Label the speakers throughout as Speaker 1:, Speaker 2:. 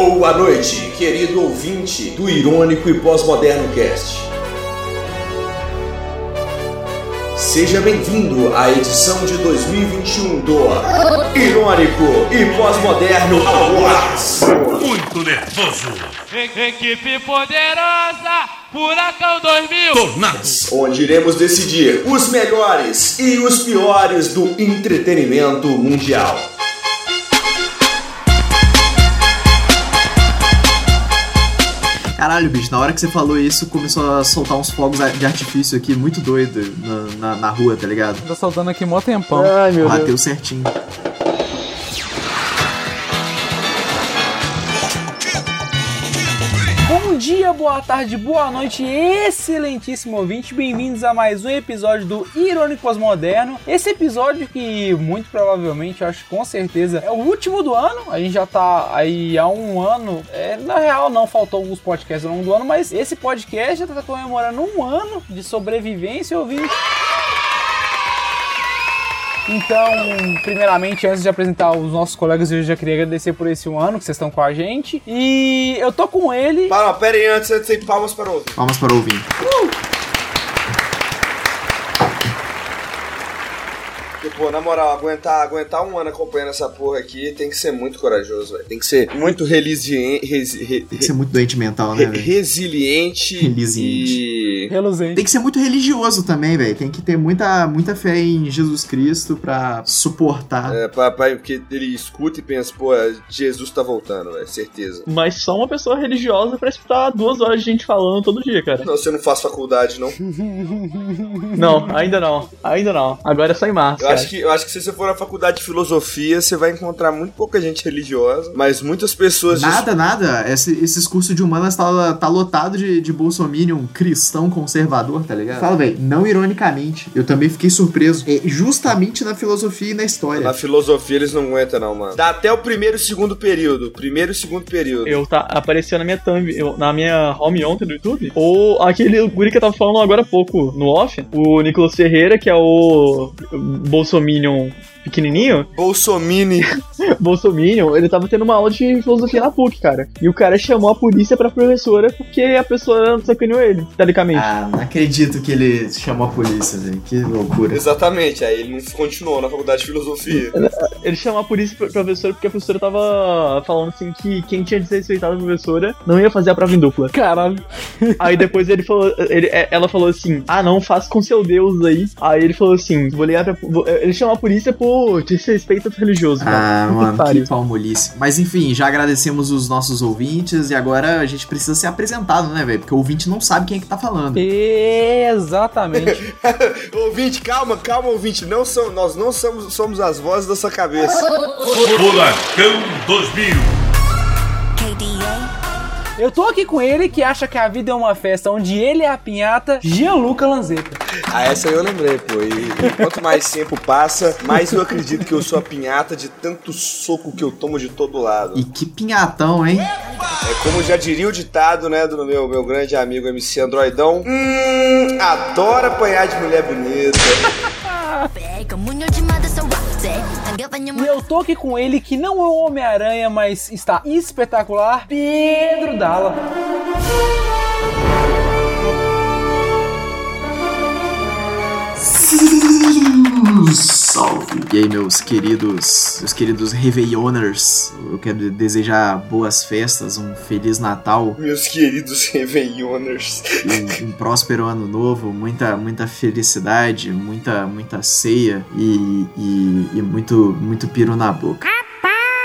Speaker 1: Boa noite, querido ouvinte do Irônico e Pós-Moderno Cast. Seja bem-vindo à edição de 2021 do Irônico e Pós-Moderno Awards.
Speaker 2: Muito nervoso.
Speaker 3: Equipe poderosa, Furacão 2000.
Speaker 2: Tornados.
Speaker 1: onde iremos decidir os melhores e os piores do entretenimento mundial.
Speaker 4: Caralho, bicho, na hora que você falou isso, começou a soltar uns fogos de artifício aqui, muito doido, na, na, na rua, tá ligado?
Speaker 5: Tá soltando aqui mó tempão.
Speaker 6: Ai, meu Deus.
Speaker 4: Bateu certinho.
Speaker 5: Dia, boa tarde, boa noite, excelentíssimo ouvinte. Bem-vindos a mais um episódio do Irônico Pós-Moderno. Esse episódio que muito provavelmente, acho com certeza, é o último do ano. A gente já tá aí há um ano. É, na real, não faltou alguns podcasts ao longo do ano, mas esse podcast já tá comemorando um ano de sobrevivência, ouvinte. Então, primeiramente, antes de apresentar os nossos colegas, eu já queria agradecer por esse um ano que vocês estão com a gente. E eu tô com ele.
Speaker 1: Para, pera aí, antes tenho palmas para ouvir.
Speaker 4: Palmas para ouvir.
Speaker 1: Porque, pô, na moral, aguentar, aguentar um ano acompanhando essa porra aqui tem que ser muito corajoso, velho. Tem que ser muito resiliente. Resi, re-
Speaker 4: Tem que ser muito doente mental, né,
Speaker 1: re- resiliente.
Speaker 4: Resiliente.
Speaker 1: E.
Speaker 5: Reluzente.
Speaker 4: Tem que ser muito religioso também, velho. Tem que ter muita, muita fé em Jesus Cristo pra suportar.
Speaker 1: É, papai, porque ele escuta e pensa, pô, Jesus tá voltando, velho, certeza.
Speaker 6: Mas só uma pessoa religiosa pra escutar duas horas de gente falando todo dia, cara.
Speaker 1: Não, você não faz faculdade, não.
Speaker 6: Não, ainda não. Ainda não. Agora é só em março.
Speaker 1: Eu
Speaker 6: cara.
Speaker 1: acho, que, eu acho que se você for na faculdade de filosofia, você vai encontrar muito pouca gente religiosa, mas muitas pessoas.
Speaker 4: Nada, nada. Esse- esses cursos de humanas tá, tá lotado de, de bolsominion cristão conservador, tá ligado? Fala, velho, não ironicamente, eu também fiquei surpreso. É justamente na filosofia e na história.
Speaker 1: Na filosofia eles não aguentam, não, mano. Dá até o primeiro e segundo período. Primeiro e segundo período.
Speaker 6: Eu tá, apareceu na minha thumb, eu- na minha home ontem do YouTube, ou aquele guri que eu tava falando agora há pouco no off, o Nicolas Ferreira, que é o Bolsominion pequenininho,
Speaker 1: Bolsomini.
Speaker 6: Bolsominion, ele tava tendo uma aula de filosofia na PUC, cara. E o cara chamou a polícia pra professora porque a pessoa sacaneou ele, teoricamente.
Speaker 4: Ah, não acredito que ele chamou a polícia, velho. Que loucura.
Speaker 1: Exatamente, aí ele não continuou na faculdade de filosofia.
Speaker 6: Ele chamou a polícia pra professora porque a professora tava falando assim que quem tinha desrespeitado a professora não ia fazer a prova em dupla.
Speaker 5: Caralho.
Speaker 6: Aí depois ele falou, ele- é, ela falou assim: Ah, não, faz com seu Deus aí. Aí ele falou assim: Vou ligar pra. vou- Ele chamou a polícia por desrespeito religioso. cara.
Speaker 4: Ah,
Speaker 6: Puta
Speaker 4: mano,
Speaker 6: pariu.
Speaker 4: que palmolice. Mas enfim, já agradecemos os nossos ouvintes e agora a gente precisa ser apresentado, né, velho? Porque o ouvinte não sabe quem é que tá falando.
Speaker 5: Exatamente.
Speaker 1: ouvinte, calma, calma, ouvinte. Não são, nós não somos, somos as vozes da sua cabeça.
Speaker 2: Furacão 2000.
Speaker 5: Eu tô aqui com ele que acha que a vida é uma festa onde ele é a pinhata, Gianluca Lanzetta.
Speaker 1: Ah, essa eu lembrei, pô. E quanto mais tempo passa, mais eu acredito que eu sou a pinhata de tanto soco que eu tomo de todo lado.
Speaker 4: E que pinhatão, hein?
Speaker 1: É como já diria o ditado, né, do meu, meu grande amigo MC Androidão. Hum, adora apanhar de mulher bonita.
Speaker 5: E eu tô aqui com ele que não é o Homem-Aranha, mas está espetacular, Pedro Dalla.
Speaker 4: Salve! E aí, meus queridos, meus queridos Réveilloners, eu quero desejar boas festas, um Feliz Natal
Speaker 1: Meus queridos Réveilloners.
Speaker 4: e um próspero ano novo, muita, muita felicidade, muita, muita ceia e, e, e muito, muito piru na boca.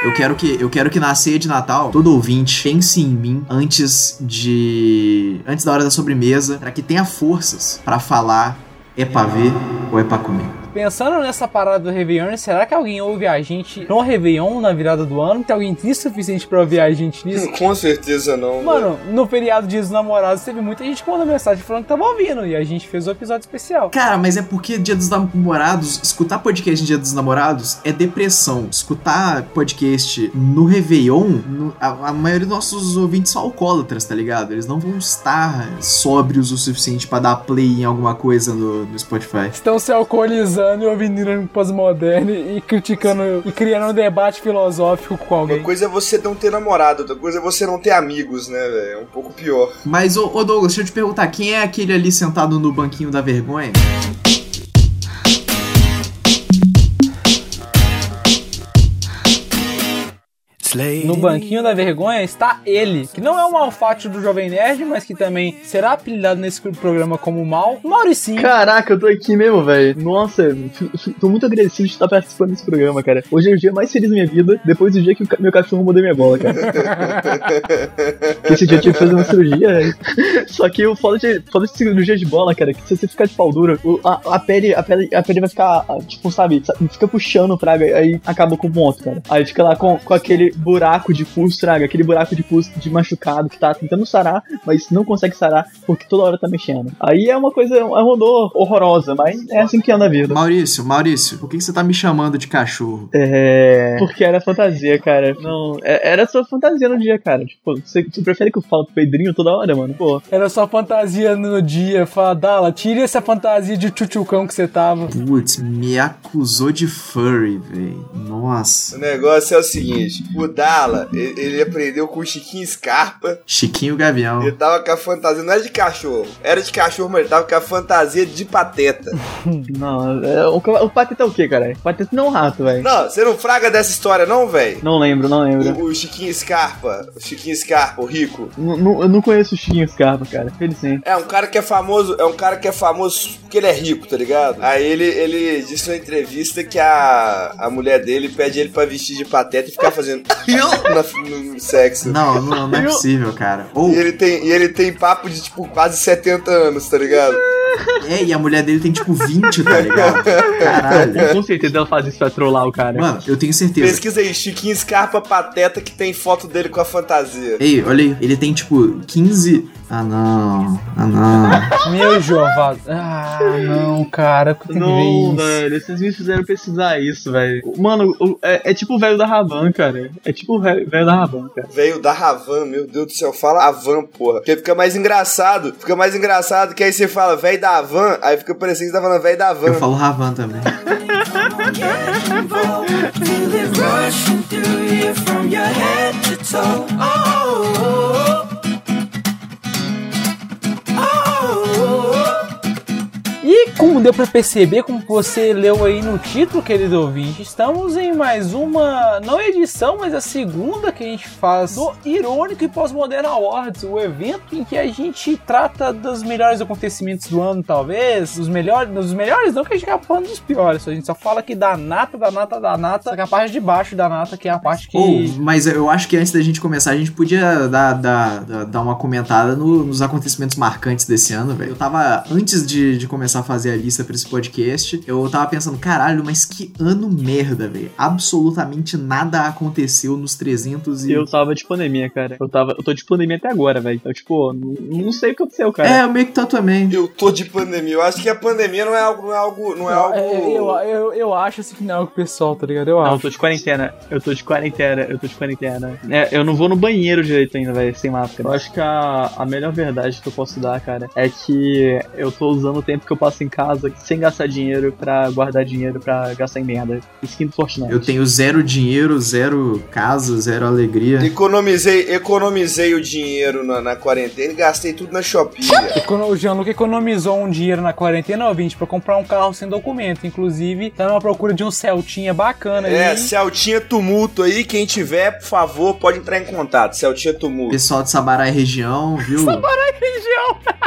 Speaker 4: Eu quero, que, eu quero que na ceia de Natal, todo ouvinte pense em mim antes de. antes da hora da sobremesa, para que tenha forças para falar é pra ver ou é pra comer.
Speaker 5: Pensando nessa parada do Réveillon, será que alguém ouve a gente no Réveillon, na virada do ano? Tem alguém triste o suficiente pra ouvir a gente nisso?
Speaker 1: Com certeza não. né?
Speaker 5: Mano, no feriado Dia dos Namorados teve muita gente que mandou mensagem falando que tava ouvindo e a gente fez o episódio especial.
Speaker 4: Cara, mas é porque Dia dos Namorados, escutar podcast em Dia dos Namorados é depressão. Escutar podcast no Réveillon, no- a, a maioria dos nossos ouvintes são alcoólatras, tá ligado? Eles não vão estar sóbrios o suficiente pra dar play em alguma coisa no, no Spotify.
Speaker 5: Estão se alcoolizando transando e ouvindo irônico pós-moderno e criticando e criando um debate filosófico com
Speaker 1: Uma
Speaker 5: alguém.
Speaker 1: coisa é você não ter namorado, outra coisa é você não ter amigos, né, velho? É um pouco pior.
Speaker 4: Mas, ô, ô Douglas, deixa eu te perguntar, quem é aquele ali sentado no banquinho da vergonha?
Speaker 5: No banquinho da vergonha está ele, que não é o malfátio do Jovem Nerd, mas que também será apelidado nesse programa como mal, Mauricinho.
Speaker 6: Caraca, eu tô aqui mesmo, velho. Nossa, tô muito agradecido de estar participando desse programa, cara. Hoje é o dia mais feliz da minha vida, depois do dia que meu cachorro mudou minha bola, cara. Esse dia eu tive que fazer uma cirurgia, velho. Só que o foda de, foda de cirurgia de bola, cara, é que se você ficar de pau dura, a, a pele, a pele, a pele vai ficar, tipo, sabe, sa- fica puxando, fraga, aí acaba com o ponto, cara. Aí fica lá com, com aquele buraco de pulso, fraga, aquele buraco de pulso de machucado que tá tentando sarar, mas não consegue sarar porque toda hora tá mexendo. Aí é uma coisa, é uma dor horrorosa, mas é assim que anda a vida.
Speaker 4: Maurício, Maurício, por que, você tá me chamando de cachorro?
Speaker 6: É. Porque era fantasia, cara. Não, é- era sua fantasia no dia, cara. Tipo, você, você prefere que eu fale pro Pedrinho toda hora, mano? Pô.
Speaker 5: Era só fantasia no dia. Fala, Dala, tire essa fantasia de tchutchucão que você tava.
Speaker 4: Putz, me acusou de furry, velho.
Speaker 1: O
Speaker 4: Nossa.
Speaker 1: negócio é o seguinte: o Dala, ele, ele aprendeu com o Chiquinho Scarpa.
Speaker 4: Chiquinho Gavião.
Speaker 1: Ele tava com a fantasia, não era de cachorro, era de cachorro, mas ele tava com a fantasia de pateta.
Speaker 6: Não, é, o, o Pateta é o quê, cara? O Pateta não é um rato, velho.
Speaker 1: Não, você não fraga dessa história, não, velho?
Speaker 6: Não lembro, não lembro.
Speaker 1: O, o Chiquinho Scarpa, o Chiquinho Scarpa, o rico.
Speaker 6: N- n- eu não conheço o Chiquinho Scarpa, cara. Ele sim.
Speaker 1: É um cara que é famoso, é um cara que é famoso porque ele é rico, tá ligado? Aí ele, ele disse numa entrevista que a, a mulher dele pede ele pra vestir de pateta e ficar fazendo na- no sexo.
Speaker 4: Não, não, não é possível, cara. Ou,
Speaker 1: E ele, tem, e ele tem papo de, tipo, quase 70 anos, tá ligado?
Speaker 4: é, e a mulher dele tem tipo 20, tá ligado? Caralho.
Speaker 6: Com certeza ela faz isso pra trollar o cara.
Speaker 4: Mano, eu tenho certeza.
Speaker 1: Pesquisa aí, Chiquinho Scarpa Pateta que tem foto dele com a fantasia.
Speaker 4: Ei, olha aí, ele tem tipo 15. Ah não. Ah não.
Speaker 5: Meu Jovado. Ah, não, cara. Que
Speaker 6: Não,
Speaker 5: isso?
Speaker 6: velho, vocês me fizeram pesquisar isso, velho. Mano, é, é tipo o velho da Ravan, cara. É tipo o velho velho da Ravan, cara.
Speaker 1: Veio da Ravan, meu Deus do céu, fala Avan, porra. Porque fica mais engraçado. Fica mais engraçado que aí você fala velho da Avan, aí fica parecendo que você tá falando velho da
Speaker 4: Eu
Speaker 1: Van.
Speaker 4: falo Ravan também.
Speaker 7: oh, oh, oh.
Speaker 5: E como deu pra perceber, como você leu aí no título, querido ouvinte, estamos em mais uma, não edição, mas a segunda que a gente faz do Irônico e Pós-Moderno Awards, o evento em que a gente trata dos melhores acontecimentos do ano, talvez, dos melhores, dos melhores não que a gente acaba falando dos piores, a gente só fala aqui da nata, da nata, da nata, que é a parte de baixo da nata, que é a parte que...
Speaker 4: Ou, mas eu acho que antes da gente começar, a gente podia dar, dar, dar- dar uma comentada no- nos acontecimentos marcantes desse ano, velho. Eu tava, antes de, de começar a fazer a lista pra esse podcast, eu tava pensando, caralho, mas que ano merda, velho. Absolutamente nada aconteceu nos 300 e...
Speaker 6: Eu tava de pandemia, cara. Eu, tava, eu tô de pandemia até agora, velho. Então, tipo, não, não sei o que aconteceu, cara.
Speaker 4: É, eu meio que tô também.
Speaker 1: Eu tô de pandemia. Eu acho que a pandemia não é algo, não é algo, não é algo.
Speaker 5: É, eu, eu, eu acho assim que não é o pessoal, tá ligado? Eu
Speaker 6: Não, eu
Speaker 5: acho.
Speaker 6: tô de quarentena. Eu tô de quarentena. Eu tô de quarentena. É, eu não vou no banheiro direito ainda, velho, sem máscara. Eu acho que a, a melhor verdade que eu posso dar, cara, é que eu tô usando o tempo que eu passo em casa sem gastar dinheiro pra guardar dinheiro pra gastar em merda. Skin do Fortnite.
Speaker 4: Eu tenho zero dinheiro, zero casa, zero alegria.
Speaker 1: Economizei, economizei o dinheiro na, na quarentena e gastei tudo na Shopee.
Speaker 5: O Jean-Luc economizou um dinheiro na quarentena, ouvinte, pra comprar um carro sem documento. Inclusive, tá numa procura de um Celtinha bacana
Speaker 1: É,
Speaker 5: aí.
Speaker 1: Celtinha Tumulto aí, quem tiver, por favor, pode entrar em contato. Celtinha Tumulto.
Speaker 4: Pessoal de Sabará e região, viu?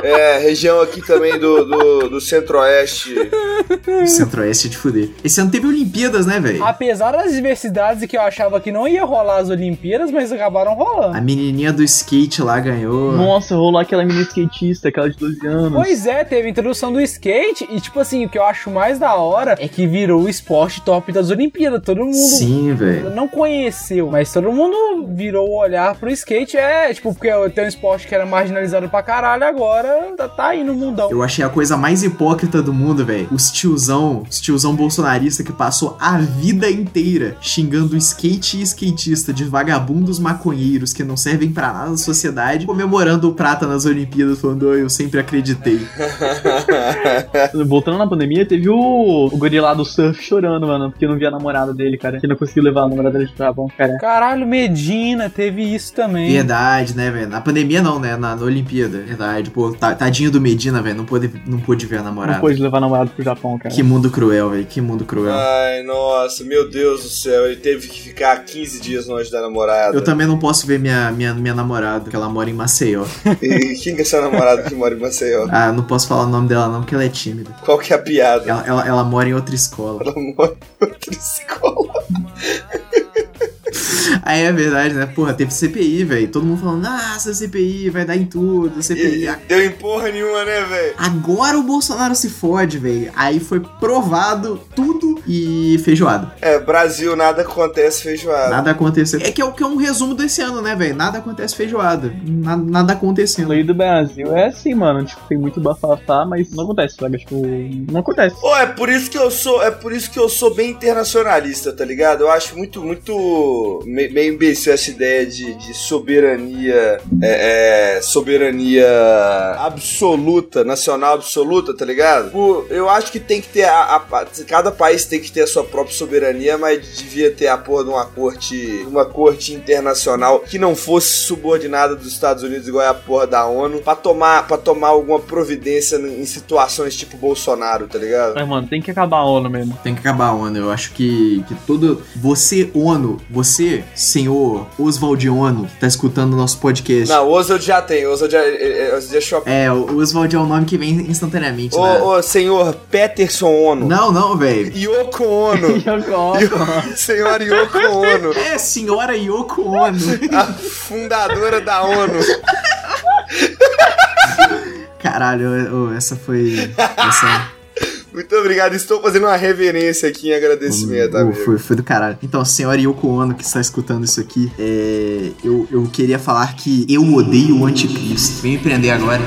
Speaker 1: É, região aqui também do, do, do centro-oeste.
Speaker 4: Centro-Oeste de fuder. Esse ano teve Olimpíadas, né, velho?
Speaker 5: Apesar das diversidades e que eu achava que não ia rolar as Olimpíadas, mas acabaram rolando.
Speaker 4: A menininha do skate lá ganhou.
Speaker 6: Nossa, rolou aquela menina skatista, aquela de 12 anos.
Speaker 5: Pois é, teve a introdução do skate e, tipo assim, o que eu acho mais da hora é que virou o esporte top das Olimpíadas. Todo mundo
Speaker 4: Sim, velho.
Speaker 5: não conheceu, mas todo mundo virou o olhar pro skate. É, tipo, porque tem um esporte que era marginalizado pra caralho, agora tá, tá aí no mundão.
Speaker 4: Eu achei a coisa mais hipócrita do mundo, velho. Os tiozão, os tiozão bolsonarista que passou a vida inteira xingando skate e skatista de vagabundos maconheiros que não servem pra nada na sociedade, comemorando o prata nas Olimpíadas, falando, "Oh, eu sempre acreditei.
Speaker 6: Voltando na pandemia, teve o, o guri lá do surf chorando, mano, porque não via a namorada dele, cara. Que não conseguiu levar a namorada dele pro Japão, cara.
Speaker 5: Caralho, Medina, teve isso também.
Speaker 4: Verdade, né, velho? Na pandemia não, né? Na, na Olimpíada. Verdade. Pô, ta- tadinho do Medina, velho. Não pôde, não pôde ver a
Speaker 6: Não
Speaker 4: namorada.
Speaker 6: pôde levar a namorada pro Japão, cara.
Speaker 4: Que mundo cruel, velho. Que mundo cruel.
Speaker 1: Ai, nossa, meu Deus do céu. Ele teve que ficar 15 dias longe da namorada.
Speaker 4: Eu também não posso ver minha, minha, minha namorada, porque ela mora em Maceió.
Speaker 1: E quem que é seu namorado que mora em Maceió?
Speaker 4: Ah, não posso falar o nome dela não, porque ela é tímida.
Speaker 1: Qual que é a piada?
Speaker 4: Ela, ela, ela mora em outra escola.
Speaker 1: Ela mora em outra escola.
Speaker 4: Aí é verdade, né? Porra, teve CPI, velho. Todo mundo falando, ah, essa CPI vai dar em tudo, CPI.
Speaker 1: E deu em porra nenhuma, né, velho?
Speaker 4: Agora o Bolsonaro se fode, velho. Aí foi provado tudo e feijoada.
Speaker 1: É, Brasil, nada acontece feijoada.
Speaker 4: Nada aconteceu. É que é, o que é um resumo desse ano, né, velho? Nada acontece feijoada. Nada, nada acontecendo.
Speaker 6: lei do Brasil é assim, mano. Tipo, tem muito bafafá, mas não acontece, sabe? Tipo, não acontece.
Speaker 1: Pô, é por isso que eu sou, é por isso que eu sou bem internacionalista, tá ligado? Eu acho muito, muito meio imbecil essa ideia de, de soberania, é, é, soberania absoluta, nacional absoluta, tá ligado? Pô, eu acho que tem que ter a, a- cada país tem que ter a sua própria soberania, mas devia ter a porra de uma corte, uma corte internacional que não fosse subordinada dos Estados Unidos igual é a porra da ONU, pra tomar, pra tomar alguma providência em situações tipo Bolsonaro, tá ligado?
Speaker 6: Mas, mano, tem que acabar a ONU mesmo.
Speaker 4: Tem que acabar a ONU. Eu acho que, que todo. Você, ONU, você, senhor Oswald ONU, que tá escutando o nosso podcast.
Speaker 1: Não, o Oswald já tem, o Oswald já, é, é, já shopping.
Speaker 4: É, o Oswald é o nome que vem instantaneamente,
Speaker 1: Ô,
Speaker 4: né?
Speaker 1: ô, senhor Peterson ONU.
Speaker 4: Não, não, velho.
Speaker 1: Yoko Ono.
Speaker 6: Yoko
Speaker 1: Senhora Yoko Ono.
Speaker 4: É, senhora Yoko Ono.
Speaker 1: A fundadora da ONU.
Speaker 4: Caralho, essa foi. Essa.
Speaker 1: Muito obrigado, estou fazendo uma reverência aqui em agradecimento, amigo.
Speaker 4: foi, foi do caralho. Então, senhora Yoko Ono que está escutando isso aqui, é, eu, eu queria falar que eu odeio o anticristo. Vem empreender agora.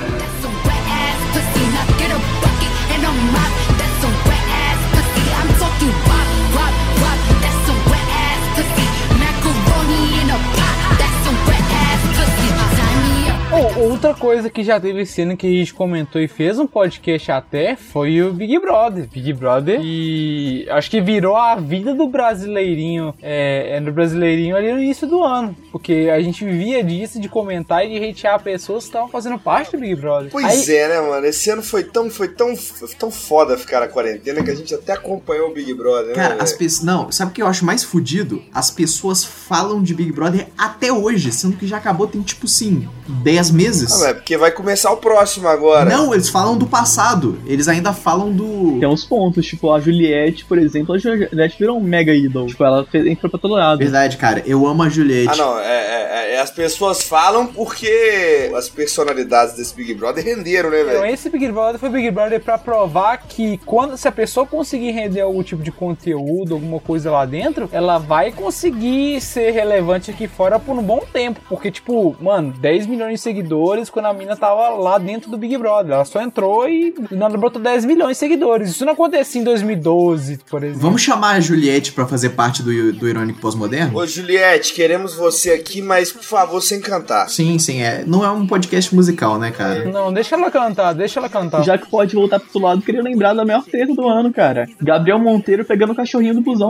Speaker 5: Outra coisa que já teve cena que a gente comentou e fez um podcast até foi o Big Brother. Big Brother. E acho que virou a vida do brasileirinho. É, é do brasileirinho ali no início do ano. Porque a gente vivia disso, de comentar e de hatear pessoas que estavam fazendo parte do Big Brother.
Speaker 1: Pois
Speaker 5: Aí-
Speaker 1: é, né, mano? Esse ano foi tão, foi tão, foi tão foda ficar na quarentena que a gente até acompanhou o Big Brother,
Speaker 4: Cara,
Speaker 1: né?
Speaker 4: as pessoas. Não, sabe o que eu acho mais fudido? As pessoas falam de Big Brother até hoje, sendo que já acabou tem tipo sim, 10 meses.
Speaker 1: Ah, é porque vai começar o próximo agora.
Speaker 4: Não, eles falam do passado. Eles ainda falam do.
Speaker 6: Tem uns pontos, tipo, a Juliette, por exemplo, a Juliette virou um mega idol. Tipo, ela fez, entrou pra todo lado.
Speaker 4: Verdade, cara. Eu amo a Juliette.
Speaker 1: Ah, não, é, é- é- as pessoas falam porque as personalidades desse Big Brother renderam, né,
Speaker 5: Então,
Speaker 1: velho?
Speaker 5: esse Big Brother foi Big Brother pra provar que quando se a pessoa conseguir render algum tipo de conteúdo, alguma coisa lá dentro, ela vai conseguir ser relevante aqui fora por um bom tempo. Porque, tipo, mano, 10 milhões de seguidores quando a mina tava lá dentro do Big Brother. Ela só entrou e nada brotou 10 milhões de seguidores. Isso não acontecia em 2012, por exemplo.
Speaker 4: Vamos chamar a Juliette pra fazer parte do, do Irônico Pós-Moderno?
Speaker 1: Ô, Juliette, queremos você aqui, mas por favor, sem cantar.
Speaker 4: Sim, sim, é. Não é um podcast musical, né, cara?
Speaker 5: Não, deixa ela cantar, deixa ela cantar.
Speaker 6: Já que pode voltar pro outro lado, queria lembrar da maior treta do ano, cara. Gabriel Monteiro pegando o cachorrinho do busão.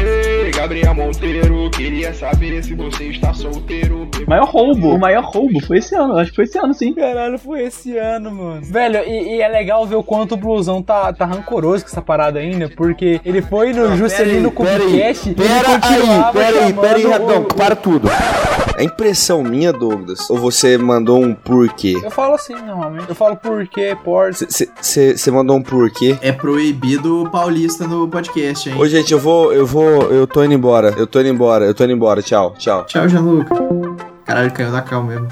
Speaker 8: Ei, Gabriel Monteiro, queria saber se você está solteiro.
Speaker 6: maior roubo. O maior roubo foi esse ano. Acho que foi esse ano, sim.
Speaker 5: Caralho, foi esse ano, mano. Velho, e, e é legal ver o quanto o Blusão tá, tá rancoroso com essa parada ainda, porque ele foi no Juscelino Kubicast e ele continuava chamando o-
Speaker 1: para tudo. É impressão minha, Douglas? Ou você mandou um porquê?
Speaker 5: Eu falo assim, normalmente. Eu falo porquê, por...
Speaker 1: Você mandou um porquê?
Speaker 4: É proibido o paulista no podcast, hein?
Speaker 1: Ô, gente, eu vou, eu vou, eu tô indo embora. Eu tô indo embora, eu tô indo embora. Tchau, tchau.
Speaker 4: Tchau, Gianluca. Caralho, caiu da cal mesmo.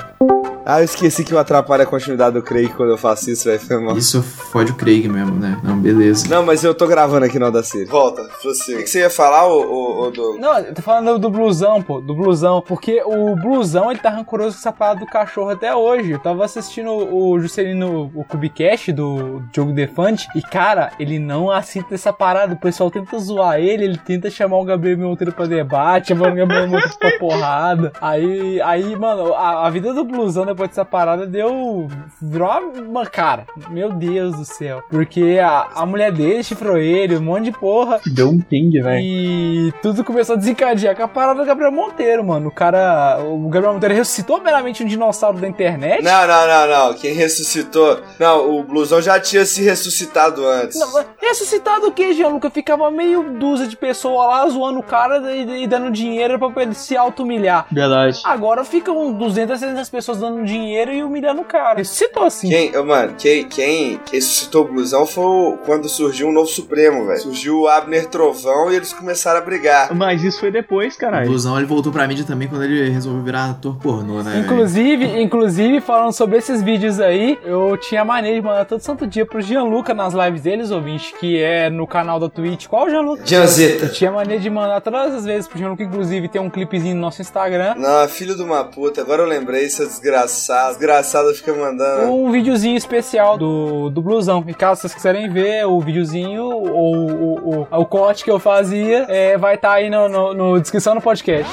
Speaker 1: Ah, eu esqueci que eu atrapalho a continuidade do Craig quando eu faço isso, velho. Foi mal.
Speaker 4: Isso fode o Craig mesmo, né? Não, beleza.
Speaker 1: Não, mas eu tô gravando aqui no Audacity. Volta, você. O que que você ia falar, ô, ô, ô Douglas?
Speaker 5: Não, eu tô falando do blusão, pô, do blusão. Porque o blusão, ele tá rancoroso com essa parada do cachorro até hoje. Eu tava assistindo o Juscelino, o Cubicast do Jogo Defante. E, cara, ele não aceita essa parada. O pessoal tenta zoar ele, ele tenta chamar o Gabriel Monteiro pra debate, chamar o Gabriel Monteiro pra porrada. Aí, aí mano, a, a vida do blusão depois dessa parada deu. Virou uma. Cara, meu Deus do céu. Porque a, a mulher dele chifrou ele, um monte de porra.
Speaker 6: Deu um ping, velho.
Speaker 5: E tudo começou a desencadear com a parada do Gabriel Monteiro, mano. O cara. O Gabriel Monteiro ressuscitou meramente um dinossauro da internet.
Speaker 1: Não, não, não, não. Quem ressuscitou. Não, o Blusão já tinha se ressuscitado antes.
Speaker 5: Não, ressuscitado o que, Gianluca? Ficava meio dúzia de pessoas lá zoando o cara e, e dando dinheiro pra ele se auto-humilhar.
Speaker 6: Verdade.
Speaker 5: Agora ficam 200, 300 pessoas dando dinheiro e humilhando o cara. Ressuscitou assim.
Speaker 1: Quem, mano, quem, quem ressuscitou o blusão foi o- quando surgiu um novo Supremo, velho. Surgiu o Abner Trovão e eles começaram a brigar.
Speaker 6: Mas isso foi depois,
Speaker 4: O
Speaker 6: caralho.
Speaker 4: Blusão ele voltou pra mídia também quando ele resolveu virar ator pornô, né?
Speaker 5: Inclusive, inclusive, falando sobre esses vídeos aí, eu tinha mania de mandar todo santo dia pro Gianluca nas lives deles, ouvinte, que é no canal da Twitch. Qual, Gianluca?
Speaker 1: Janzeta.
Speaker 5: Eu tinha mania de mandar todas as vezes pro Gianluca, inclusive tem um clipezinho no nosso Instagram.
Speaker 1: Não, filho de uma puta. Agora eu lembrei, seu desgraçado. Desgraçado fica mandando.
Speaker 5: Um videozinho especial do, do blusão. E caso vocês quiserem ver o videozinho ou o, o, o corte que eu fazia, é, vai estar aí no, no, no descrição do podcast.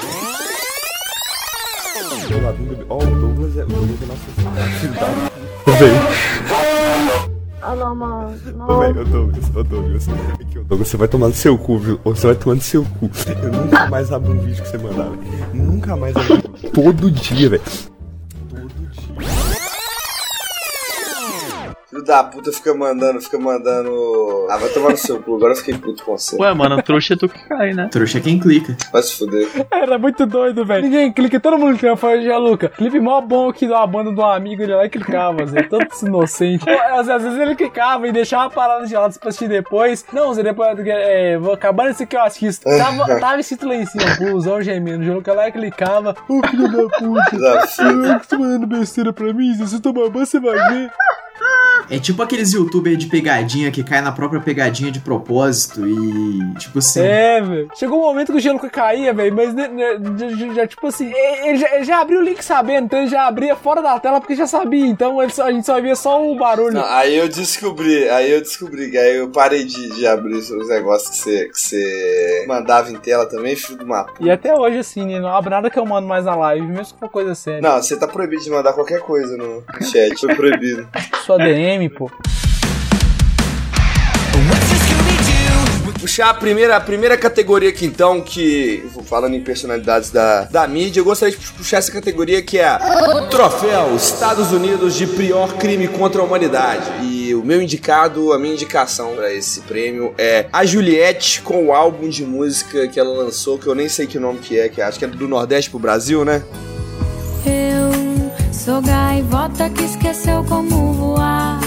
Speaker 1: Ó, o Douglas é o Douglas é nosso filho
Speaker 9: Alô, mano.
Speaker 1: Ô, velho, ô Douglas, ô Douglas. Aqui, ô Douglas, você vai tomar no seu cu, viu? Ou você vai tomar no seu cu. Eu nunca mais abro um vídeo que você mandar, velho. Nunca mais abro. Todo dia, velho. Filho da puta fica mandando, fica mandando. Ah, vai tomar no seu cu. Agora eu fiquei puto com você.
Speaker 6: Ué, mano, trouxa é tu que cai, né?
Speaker 4: Trouxa é quem clica.
Speaker 1: Vai se fuder.
Speaker 5: Era muito doido, velho. Ninguém clica, todo mundo clica. Eu falei, Gianluca, clipe mó bom aqui de uma banda de um amigo, ele lá e clicava, Zé. Todo inocente. Pô, às, às vezes ele clicava e deixava a parada de lado pra assistir depois. Não, Zé, depois, é, vou acabando esse que eu assisto. Tava, tava escrito lá em cima, blusão gemendo. O Gianluca lá e clicava. Ô, filho da puta.
Speaker 1: Desafio.
Speaker 5: Eu que tô mandando besteira pra mim, Zé. Se eu tomar banho, você vai ver.
Speaker 4: É tipo aqueles youtubers de pegadinha que cai na própria pegadinha de propósito e. Tipo assim.
Speaker 5: É, velho. Chegou um momento que o Gianluca caía, velho, mas né, né, já, tipo assim, ele já, ele já abriu o link sabendo, então ele já abria fora da tela porque já sabia, então ele só- a gente só via só o barulho.
Speaker 1: Não, aí eu descobri, aí eu descobri, que aí eu parei de, de abrir os negócios que você, que você mandava em tela também, filho do mapa.
Speaker 5: E até hoje, assim, né, não abre nada que eu mando mais na live, mesmo que for coisa séria.
Speaker 1: Não, você tá proibido de mandar qualquer coisa no chat, foi proibido.
Speaker 5: Sua DM, pô.
Speaker 1: Puxar a primeira, a primeira categoria aqui então, que falando em personalidades da, da mídia, eu gostaria de puxar essa categoria que é Troféu Estados Unidos de pior crime contra a humanidade. E o meu indicado, a minha indicação pra esse prêmio é a Juliette com o álbum de música que ela lançou, que eu nem sei que nome que é, que acho que é do Nordeste pro Brasil, né?
Speaker 10: Eu sou gaivota que esqueceu como voar.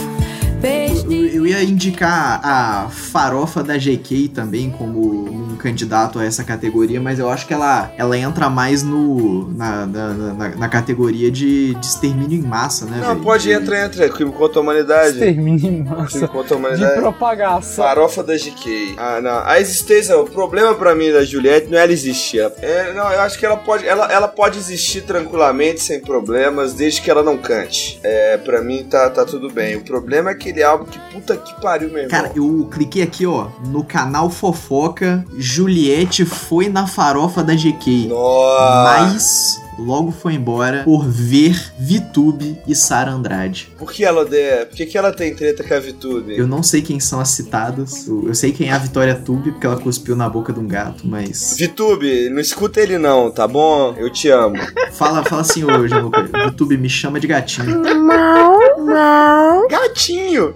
Speaker 4: Eu, eu ia indicar a farofa da GK também como um candidato a essa categoria, mas eu acho que ela, ela entra mais no na, na, na- na categoria de, de extermínio em massa, né?
Speaker 1: Não,
Speaker 4: velho?
Speaker 1: pode
Speaker 4: De-
Speaker 1: entrar, entra. Crime contra a humanidade.
Speaker 5: Extermínio em
Speaker 1: Crime
Speaker 5: massa.
Speaker 1: contra a
Speaker 5: De
Speaker 1: humanidade.
Speaker 5: propagação.
Speaker 1: Farofa da GK. Ah, não. A existência, o problema pra mim da Juliette não é ela existir. É, não, eu acho que ela pode, ela, ela pode existir tranquilamente, sem problemas, desde que ela não cante. É, pra mim tá, tá tudo bem. O problema é aquele álbum que puta que pariu, meu irmão.
Speaker 4: Cara, eu cliquei aqui, ó, no canal Fofoca, Juliette foi na farofa da GK.
Speaker 1: Nossa.
Speaker 4: Mas logo foi embora por ver Vitube e Sara Andrade.
Speaker 1: Por que ela odeia? Por que, que ela tem treta com a Vitube?
Speaker 4: Eu não sei quem são as citadas. Eu eu sei quem é a Vitória Tube, porque ela cuspiu na boca de um gato, mas.
Speaker 1: Vitube, não escuta ele não, tá bom? Eu te amo.
Speaker 4: Fala, fala assim, ô Gianluca. Vitube, me chama de gatinho.
Speaker 1: Gatinho!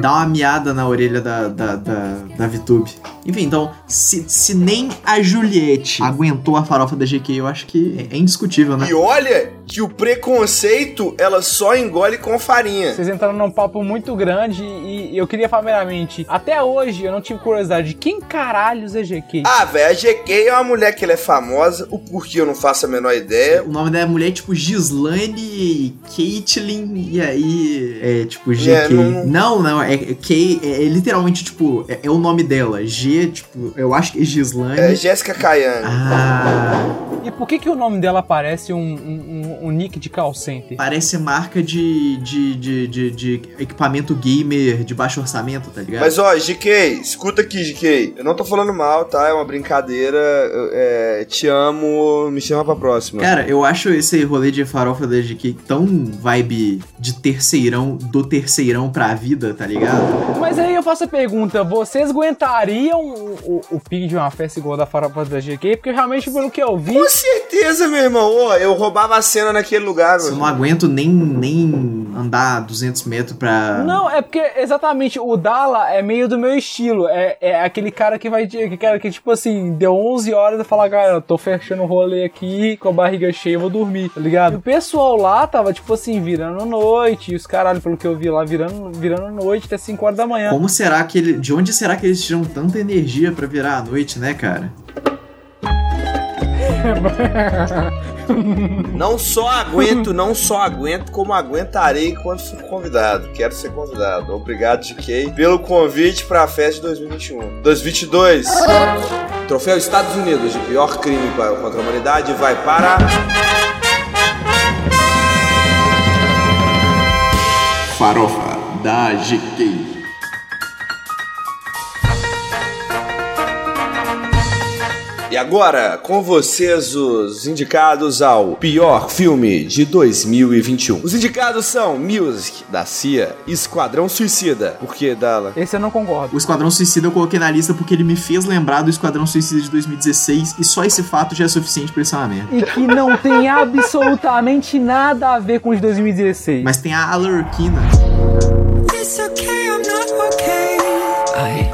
Speaker 4: Dá uma miada na orelha da, da, da, da VTube. Enfim, então, se, se nem a Juliette aguentou a farofa da GK, eu acho que é indiscutível, né?
Speaker 1: E olha que o preconceito ela só engole com farinha.
Speaker 5: Vocês entraram num papo muito grande e eu queria falar primeiramente, até hoje eu não tive curiosidade de quem caralhos é GK.
Speaker 1: Ah, velho, a GK é uma mulher que ela é famosa, o porquê eu não faço a menor ideia.
Speaker 4: O nome da mulher é tipo Gislane Caitlyn, e aí é tipo GK.
Speaker 1: É, não-
Speaker 4: não... não, é, é K, é, é literalmente tipo, é, é o nome dela. G, tipo, eu acho que é Gislane.
Speaker 1: É Jéssica Caiane.
Speaker 4: Ah,
Speaker 5: E por que que o nome dela parece um, um, um- um nick de call center?
Speaker 4: parece marca de, de, de, de, de equipamento gamer de baixo orçamento, tá ligado?
Speaker 1: Mas ó, GK, escuta aqui, GK. Eu não tô falando mal, tá? É uma brincadeira. eu- é, te amo, me chama pra próxima.
Speaker 4: Cara, eu acho esse rolê de farofa da GK tão vibe de terceirão, do terceirão pra vida, tá ligado?
Speaker 5: Mas aí eu faço a pergunta, vocês aguentariam o, o, o pique de uma festa igual da farofa da GK? Porque realmente, pelo que eu vi,
Speaker 1: Com certeza, meu irmão. Ô, eu roubava a cena naquele lugar,
Speaker 4: Eu não aguento nem, nem andar 200 metros pra...
Speaker 5: Não, é porque exatamente o Dala é meio do meu estilo. É, é aquele cara que vai. Que, cara que, tipo assim, deu 11 horas e fala, cara, eu tô fechando o rolê aqui com a barriga cheia, eu vou dormir, tá ligado? E o pessoal lá tava, tipo assim, virando noite. E os caralho, pelo que eu vi lá, virando, virando noite até 5 horas da manhã.
Speaker 4: Como será que ele... De onde será que eles tiram tanta energia pra virar a noite, né, cara?
Speaker 1: Não só aguento, não só aguento, como aguentarei quando for convidado. Quero ser convidado. Obrigado, GK, pelo convite pra festa de 2021. 2022. Troféu Estados Unidos de pior crime para- contra a humanidade vai para.
Speaker 4: Farofa da GK.
Speaker 1: E agora, com vocês, os indicados ao pior filme de 2021. Os indicados são Music, da CIA, Esquadrão Suicida. Por que, Dala?
Speaker 5: Esse eu não concordo.
Speaker 4: O Esquadrão Suicida eu coloquei na lista porque ele me fez lembrar do Esquadrão Suicida de 2016 e só esse fato já é suficiente pra uma merda.
Speaker 5: E que não tem absolutamente nada a ver com os de 2016.
Speaker 4: Mas tem a Alerquina.
Speaker 7: It's okay.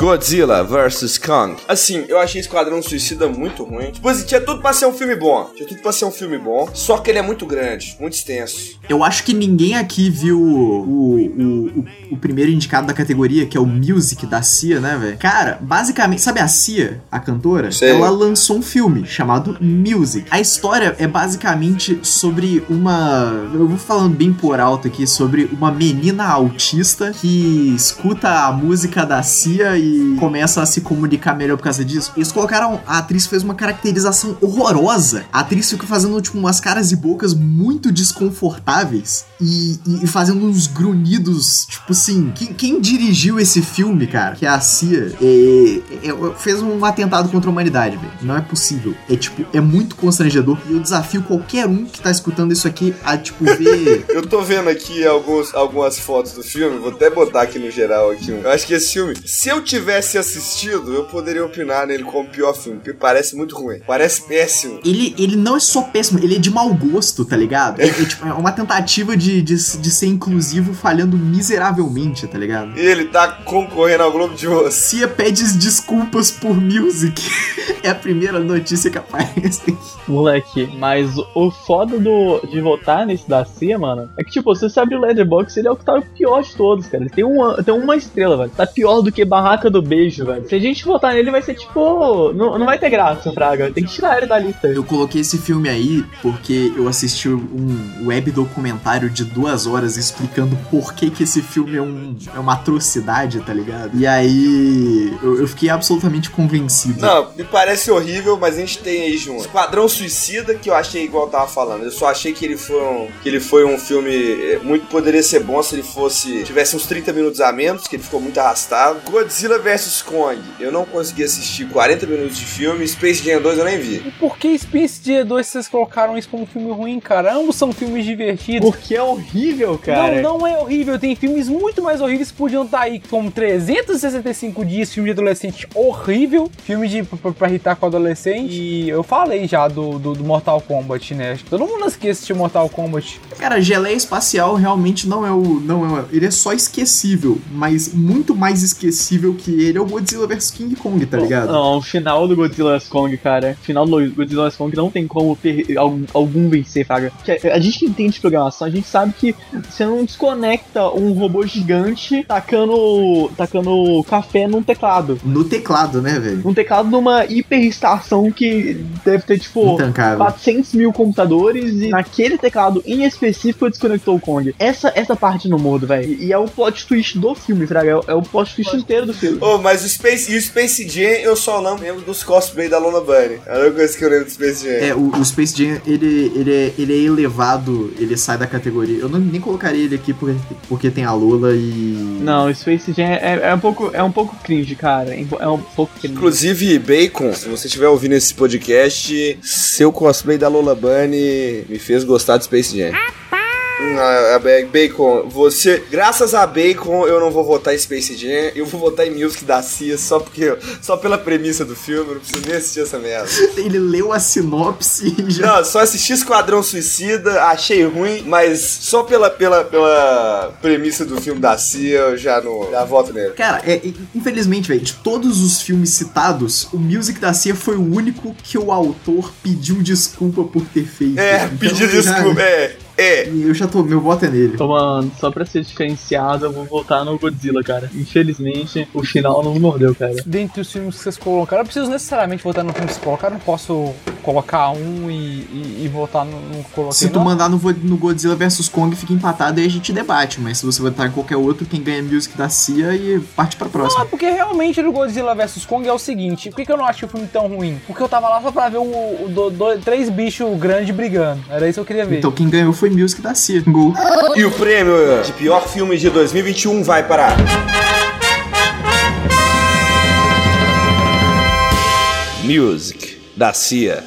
Speaker 1: Godzilla vs Kong. Assim, eu achei Esquadrão Suicida muito ruim. Tipo assim, tinha tudo pra ser um filme bom. Tinha tudo pra ser um filme bom. Só que ele é muito grande, muito extenso.
Speaker 4: Eu acho que ninguém aqui viu o, o, o, o primeiro indicado da categoria, que é o Music da Cia, né, velho? Cara, basicamente, sabe a Cia, a cantora?
Speaker 1: Sei.
Speaker 4: Ela lançou um filme chamado Music. A história é basicamente sobre uma. Eu vou falando bem por alto aqui, sobre uma menina autista que escuta a música da Cia e começa a se comunicar melhor por causa disso. Eles colocaram. A atriz fez uma caracterização horrorosa. A atriz fica fazendo, tipo, umas caras e bocas muito desconfortáveis e, e- e fazendo uns grunhidos, tipo assim. Quem, quem dirigiu esse filme, cara, que é a Cia, é- é- fez um atentado contra a humanidade, velho. Não é possível. É, tipo, é muito constrangedor. E eu desafio qualquer um que tá escutando isso aqui a, tipo, ver.
Speaker 1: Eu tô vendo aqui alguns, algumas fotos do filme, vou até botar aqui no geral aqui. Eu acho que esse filme, se eu tivesse assistido, eu poderia opinar nele como pior filme, porque parece muito ruim. Parece péssimo.
Speaker 4: ele, ele não é só péssimo, ele é de mau gosto, tá ligado? É, é, tipo, é uma tentativa de, de, de ser inclusivo falhando miseravelmente, tá ligado?
Speaker 1: E ele tá concorrendo ao Globo de Ouro.
Speaker 4: Cia pede desculpas por music. é a primeira notícia que aparece.
Speaker 6: Moleque, mas o foda do, de votar nesse da CIA, mano, é que, tipo, você sabe o Letterboxd, ele é o que tá o pior de todos, cara. Ele tem uma, tem uma estrela, velho. Tá pior do que Barraca do Beijo, velho. Se a gente votar nele, vai ser, tipo... Não, não vai ter graça, Fraga. Tem que tirar ele da lista.
Speaker 4: Eu coloquei esse filme aí porque eu assisti um web documentário de duas horas explicando por que, que esse filme é, um, é uma atrocidade, tá ligado? E aí eu, eu fiquei absolutamente convencido.
Speaker 1: Não, me parece horrível, mas a gente tem aí junto. Esquadrão Suicida, que eu achei igual eu tava falando. Eu só achei que ele foi um, que ele foi um filme eh, muito poderia ser bom se ele fosse tivesse uns 30 minutos a menos, que ele ficou muito arrastado. Godzilla vs Kong, eu não consegui assistir 40 minutos de filme. Space Jam 2 eu nem vi.
Speaker 5: E por que Space Jam 2 vocês colocaram isso como filme ruim, cara? Ambos são filmes divertidos.
Speaker 6: Porque é horrível, cara.
Speaker 5: Não, não é horrível. Tem filmes muito mais horríveis que podiam estar aí, como 365 dias, filme de adolescente horrível, filme de pra, pra irritar com adolescente. E eu falei já do, do, do Mortal Kombat, né? Todo mundo esquece de Mortal Kombat.
Speaker 4: Cara, geleia espacial realmente não é o. Não é o, ele é só esquecível, mas muito mais esquecível que ele é o Godzilla vs King Kong, tá ligado?
Speaker 6: Não, o final do Godzilla vs Kong, cara. O final do Godzilla vs Kong não tem como algum, algum vencer, Fraga. Que a, gente que entende de programação, a gente sabe que você não desconecta um robô gigante tacando, tacando café num teclado.
Speaker 4: No teclado, né, velho?
Speaker 6: Um teclado numa hiperestação que deve ter, tipo,
Speaker 4: Intancável.
Speaker 6: 400 mil computadores e naquele teclado em específico desconectou o Kong. Essa, essa parte no mudo, velho. E, é o plot twist do filme, Fraga. É, o- é o plot twist inteiro do filme.
Speaker 1: Oh, mas o Space, e o Space Jam eu só não lembro dos cosplay da Lona Bunny. É a única coisa que eu lembro do Space Jam.
Speaker 4: É, o, o Space Jam, ele, ele, é, ele é elevado, ele sai da categoria. Eu não, nem colocaria ele aqui porque, porque tem a Lula e.
Speaker 6: Não, o Space Jam é, é um pouco, é um pouco cringe, cara. É um pouco cringe.
Speaker 1: Inclusive, Bacon, se você estiver ouvindo esse podcast, seu cosplay da Lola Bunny me fez gostar do Space Jam. Ah, Ba- Bacon, você. Graças a Bacon, eu não vou votar em Space Jam, eu vou votar em Music da Cia só porque. Só pela premissa do filme, eu não preciso nem assistir essa merda.
Speaker 4: Ele leu a sinopse e já.
Speaker 1: Não, só assisti Esquadrão Suicida, achei ruim, mas só pela, pela, pela premissa do filme da Cia, eu já não. Já voto nele.
Speaker 4: Cara, é, é- infelizmente, velho, de todos os filmes citados, o Music da Cia foi o único que o autor pediu desculpa por ter feito.
Speaker 1: É,
Speaker 4: Então,
Speaker 1: pedi
Speaker 4: já-
Speaker 1: desculpa, é, é.
Speaker 4: E eu já tô. Meu voto é nele.
Speaker 6: Então, mano, só pra ser diferenciado, eu vou votar no Godzilla, cara. Infelizmente, o final não me mordeu, cara.
Speaker 5: Dentre os filmes que vocês colocaram, eu preciso necessariamente votar no filme que vocês colocaram. Não posso colocar um e, e, e votar no, no coloquei.
Speaker 4: Se tu
Speaker 5: não.
Speaker 4: mandar no, no Godzilla vs Kong, fica empatado e a gente debate. Mas se você votar em qualquer outro, quem ganha é Music da Cia e parte pra
Speaker 5: Não,
Speaker 4: próxima.
Speaker 5: é porque realmente no Godzilla vs Kong é o seguinte: por que, que eu não achei o filme tão ruim? Porque eu tava lá só pra ver o, o do- do- três bichos grandes brigando. Era isso que eu queria ver.
Speaker 4: Então quem ganhou foi Music da Cia. Gol.
Speaker 1: E o prêmio de pior filme de 2021 vai para. Music da Cia.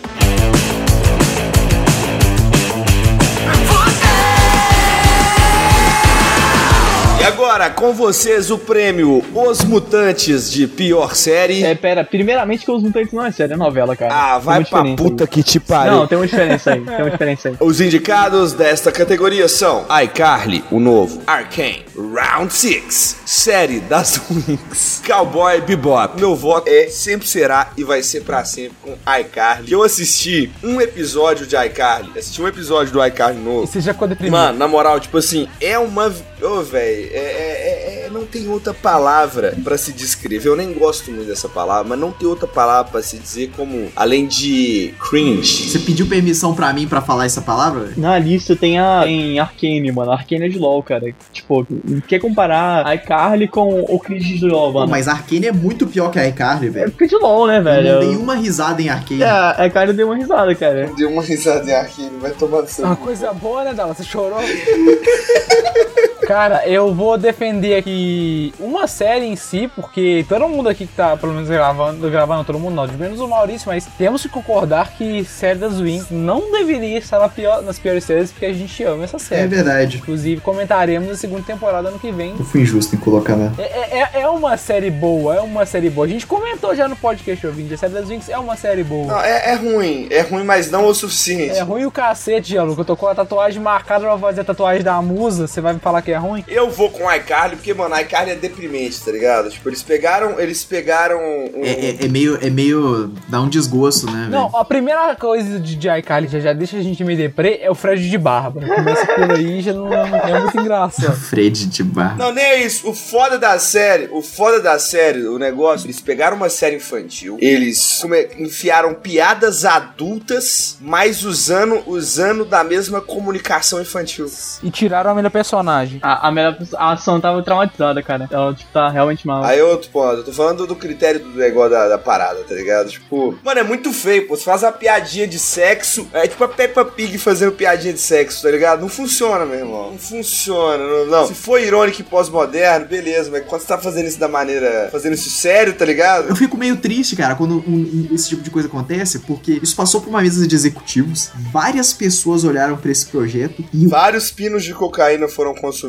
Speaker 1: Agora, com vocês, o prêmio Os Mutantes de pior série.
Speaker 6: É, pera, primeiramente que os mutantes não é sério, é novela, cara.
Speaker 1: Ah, vai pra puta
Speaker 6: aí.
Speaker 1: que te pariu.
Speaker 6: Não, tem uma diferença aí, tem uma diferença aí.
Speaker 1: Os indicados desta categoria são iCarly, o novo, Arcane, Round 6, série das Wings, Cowboy Bebop. Meu voto é, sempre será e vai ser pra sempre com iCarly. Eu assisti um episódio de iCarly, assisti um episódio do iCarly
Speaker 5: E
Speaker 1: novo.
Speaker 5: você já ficou deprimido.
Speaker 1: Mano, na moral, tipo assim, é uma. Ô, velho, é, é- é- não tem outra palavra pra se descrever. Eu nem gosto muito dessa palavra, mas não tem outra palavra pra se dizer como. Além de cringe.
Speaker 4: Você pediu permissão pra mim pra falar essa palavra?
Speaker 6: Na lista tem a tem Arcane, mano. Arcane é de LoL, cara. Tipo, quer comparar iCarly com o Chris de LoL,
Speaker 4: Pô,
Speaker 6: mano.
Speaker 4: mas Arcane é muito pior que a iCarly,
Speaker 6: É
Speaker 4: velho.
Speaker 6: porque é de LoL, né,
Speaker 4: Eu
Speaker 6: velho?
Speaker 4: não dei uma risada em Arcane.
Speaker 6: É, a iCarly deu uma risada, cara.
Speaker 1: Deu uma risada em Arcane, vai tomar no seu
Speaker 5: Uma coisa boa, né, Dala? Você chorou? Cara, eu vou defender aqui uma série em si, porque todo mundo aqui que tá, pelo menos, gravando, gravando todo mundo não, de menos o Maurício, mas temos que concordar que série das Wings não deveria estar na pior- nas piores séries, porque a gente ama essa
Speaker 4: É
Speaker 5: série.
Speaker 4: verdade.
Speaker 5: Inclusive, comentaremos a segunda temporada ano que vem.
Speaker 4: Eu fui injusto em colocar na.
Speaker 5: É, é- é uma série boa, é uma série boa. A gente comentou já no podcast ouvinte, a série das Wings é uma série boa.
Speaker 1: Não, é, é ruim, é ruim, mas não o suficiente.
Speaker 5: É ruim o cacete, Gianluca. Eu tô com a tatuagem marcada pra fazer a tatuagem da musa. Você vai me falar que é ruim?
Speaker 1: Eu vou com iCarly, porque, mano, iCarly é deprimente, tá ligado? Tipo, eles pegaram. Eles pegaram. Um...
Speaker 4: É, é- é meio. É meio. dá um desgosto, né?
Speaker 5: Não, a primeira coisa de, de iCarly que já deixa a gente meio deprê é o Fred de barba. Começa por aí já não, não é muito engraçado.
Speaker 4: Fred de bar.
Speaker 1: Não, nem é isso. O foda da série, o foda da série, o negócio, eles pegaram uma série infantil, eles come- enfiaram piadas adultas, mas usando, usando da mesma comunicação infantil.
Speaker 5: E tiraram a melhor personagem.
Speaker 6: A, a, melhor pessoa- a ação tava traumatizada, cara. Ela, tipo, tá realmente mal.
Speaker 1: Aí outro ponto, eu tô falando do critério do negócio da, da parada, tá ligado? Tipo, mano, é muito feio, pô. Você faz uma piadinha de sexo, é tipo a Peppa Pig fazendo piadinha de sexo, tá ligado? Não funciona, meu irmão. Não funciona, não. não. Se for irônico e pós-moderno, beleza, mas quando você tá fazendo isso da maneira. fazendo isso sério, tá ligado?
Speaker 4: Eu fico meio triste, cara, quando um- um- esse tipo de coisa acontece, porque isso passou por uma mesa de executivos, várias pessoas olharam pra esse projeto e,
Speaker 1: Vários pinos de cocaína foram consumidos.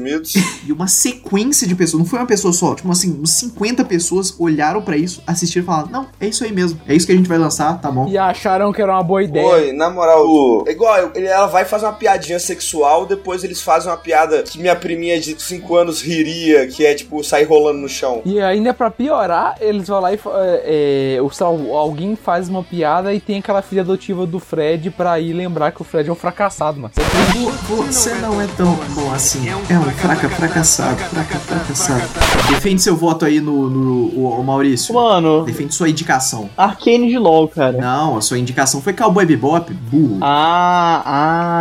Speaker 4: E uma sequência de pessoas, não foi uma pessoa só, tipo assim, uns 50 pessoas olharam pra isso, assistiram e falaram: Não, é isso aí mesmo, é isso que a gente vai lançar, tá bom.
Speaker 5: E acharam que era uma boa ideia.
Speaker 1: Oi, na moral, o... é igual, ele- ela vai fazer uma piadinha sexual, depois eles fazem uma piada que minha priminha de 5 anos riria, que é tipo sair rolando no chão.
Speaker 5: E ainda pra piorar, eles vão lá e é, é, alguém faz uma piada e tem aquela filha adotiva do Fred pra ir lembrar que o Fred é um fracassado, mano.
Speaker 4: Você não é tão bom assim. É um fraca fracassado, fraca fracassado. Defende seu voto aí no, no o- o Maurício.
Speaker 6: Mano,
Speaker 4: Defende sua indicação.
Speaker 6: Arcane de LOL, cara.
Speaker 4: Não, a sua indicação foi Cowboy Bebop, burro.
Speaker 6: Ah,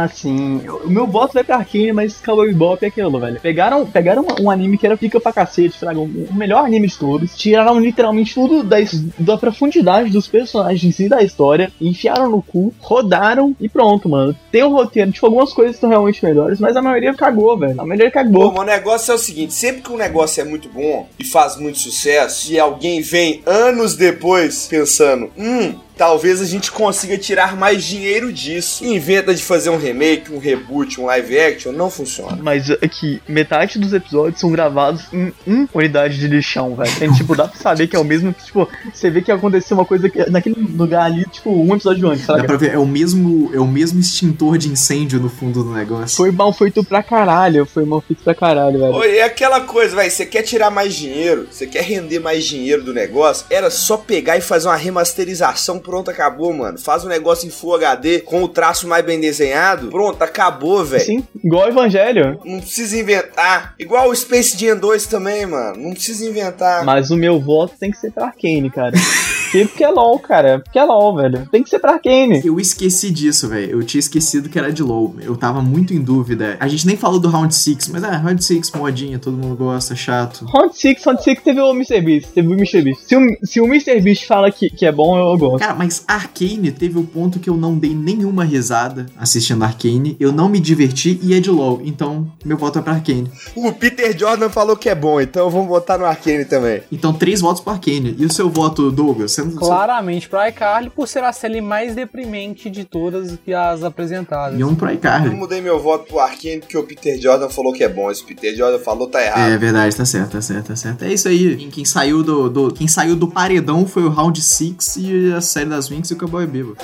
Speaker 6: ah, sim. O meu voto vai pra Arcane, mas Cowboy Bebop é aquilo, velho. Pegaram, pegaram um anime que era pica pra cacete, fraga, o melhor anime de todos. Tiraram literalmente tudo da, da profundidade dos personagens e da história. Enfiaram no cu, rodaram e pronto, mano. Tem um roteiro, tipo, algumas coisas estão realmente melhores, mas a maioria cagou, velho. A maioria Cagou.
Speaker 1: mas o negócio é o seguinte: sempre que um negócio é muito bom e faz muito sucesso, e alguém vem anos depois pensando, hum. Talvez a gente consiga tirar mais dinheiro disso. E inventa de fazer um remake, um reboot, um live action, não funciona.
Speaker 6: Mas aqui, metade dos episódios são gravados em uma unidade de lixão, velho. Tem, tipo, dá pra saber que é o mesmo que, tipo, você vê que aconteceu uma coisa que, naquele lugar ali, tipo, um episódio antes,
Speaker 4: Dá
Speaker 6: sabe?
Speaker 4: pra ver, é o mesmo, é o mesmo extintor de incêndio no fundo do negócio.
Speaker 6: Foi mal feito pra caralho, foi mal feito pra caralho, velho.
Speaker 1: Oi, é aquela coisa, vai, você quer tirar mais dinheiro, você quer render mais dinheiro do negócio, era só pegar e fazer uma remasterização, pronto, acabou, mano. Faz um negócio em Full HD com o traço mais bem desenhado, pronto, acabou, velho.
Speaker 6: Sim, igual o Evangelho.
Speaker 1: Não precisa inventar. Igual o Space Jam 2 também, mano. Não precisa inventar.
Speaker 6: Mas o meu voto tem que ser pra Arcane, cara. Porque porque é LOL, cara. Porque é LOL, velho. Tem que ser pra Arcane.
Speaker 4: Eu esqueci disso, velho. Eu tinha esquecido que era de LoL. Eu tava muito em dúvida. A gente nem falou do Round 6, mas é, Round 6, modinha, todo mundo gosta, chato.
Speaker 6: Round 6, Round 6 teve o Mr. Beast. Teve o Mr. Beast. Se o, se o Mr. Beast fala que, que é bom, eu gosto.
Speaker 4: Cara, mas Arcane teve o ponto que eu não dei nenhuma risada assistindo Arcane. Eu não me diverti e é de LoL. Então, meu voto é pra Arcane.
Speaker 1: O Peter Jordan falou que é bom, então vamos votar no Arcane também.
Speaker 4: Então, três votos pra Arcane. E o seu voto, Douglas? Você não,
Speaker 5: Claramente pra iCarly, por ser a série mais deprimente de todas que as apresentadas.
Speaker 4: E um pro
Speaker 1: Eu
Speaker 4: iCarly.
Speaker 1: mudei meu voto pro Arcane porque o Peter Jordan falou que é bom. Esse Peter Jordan falou tá errado.
Speaker 4: É verdade, tá certo, tá certo, tá certo. É isso aí. Quem, quem saiu do, do- quem saiu do paredão foi o Round 6 e a série das Winx e o Cowboy Bebop.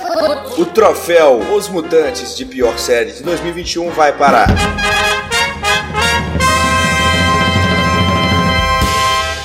Speaker 1: O troféu Os Mutantes de pior série de 2021 vai para.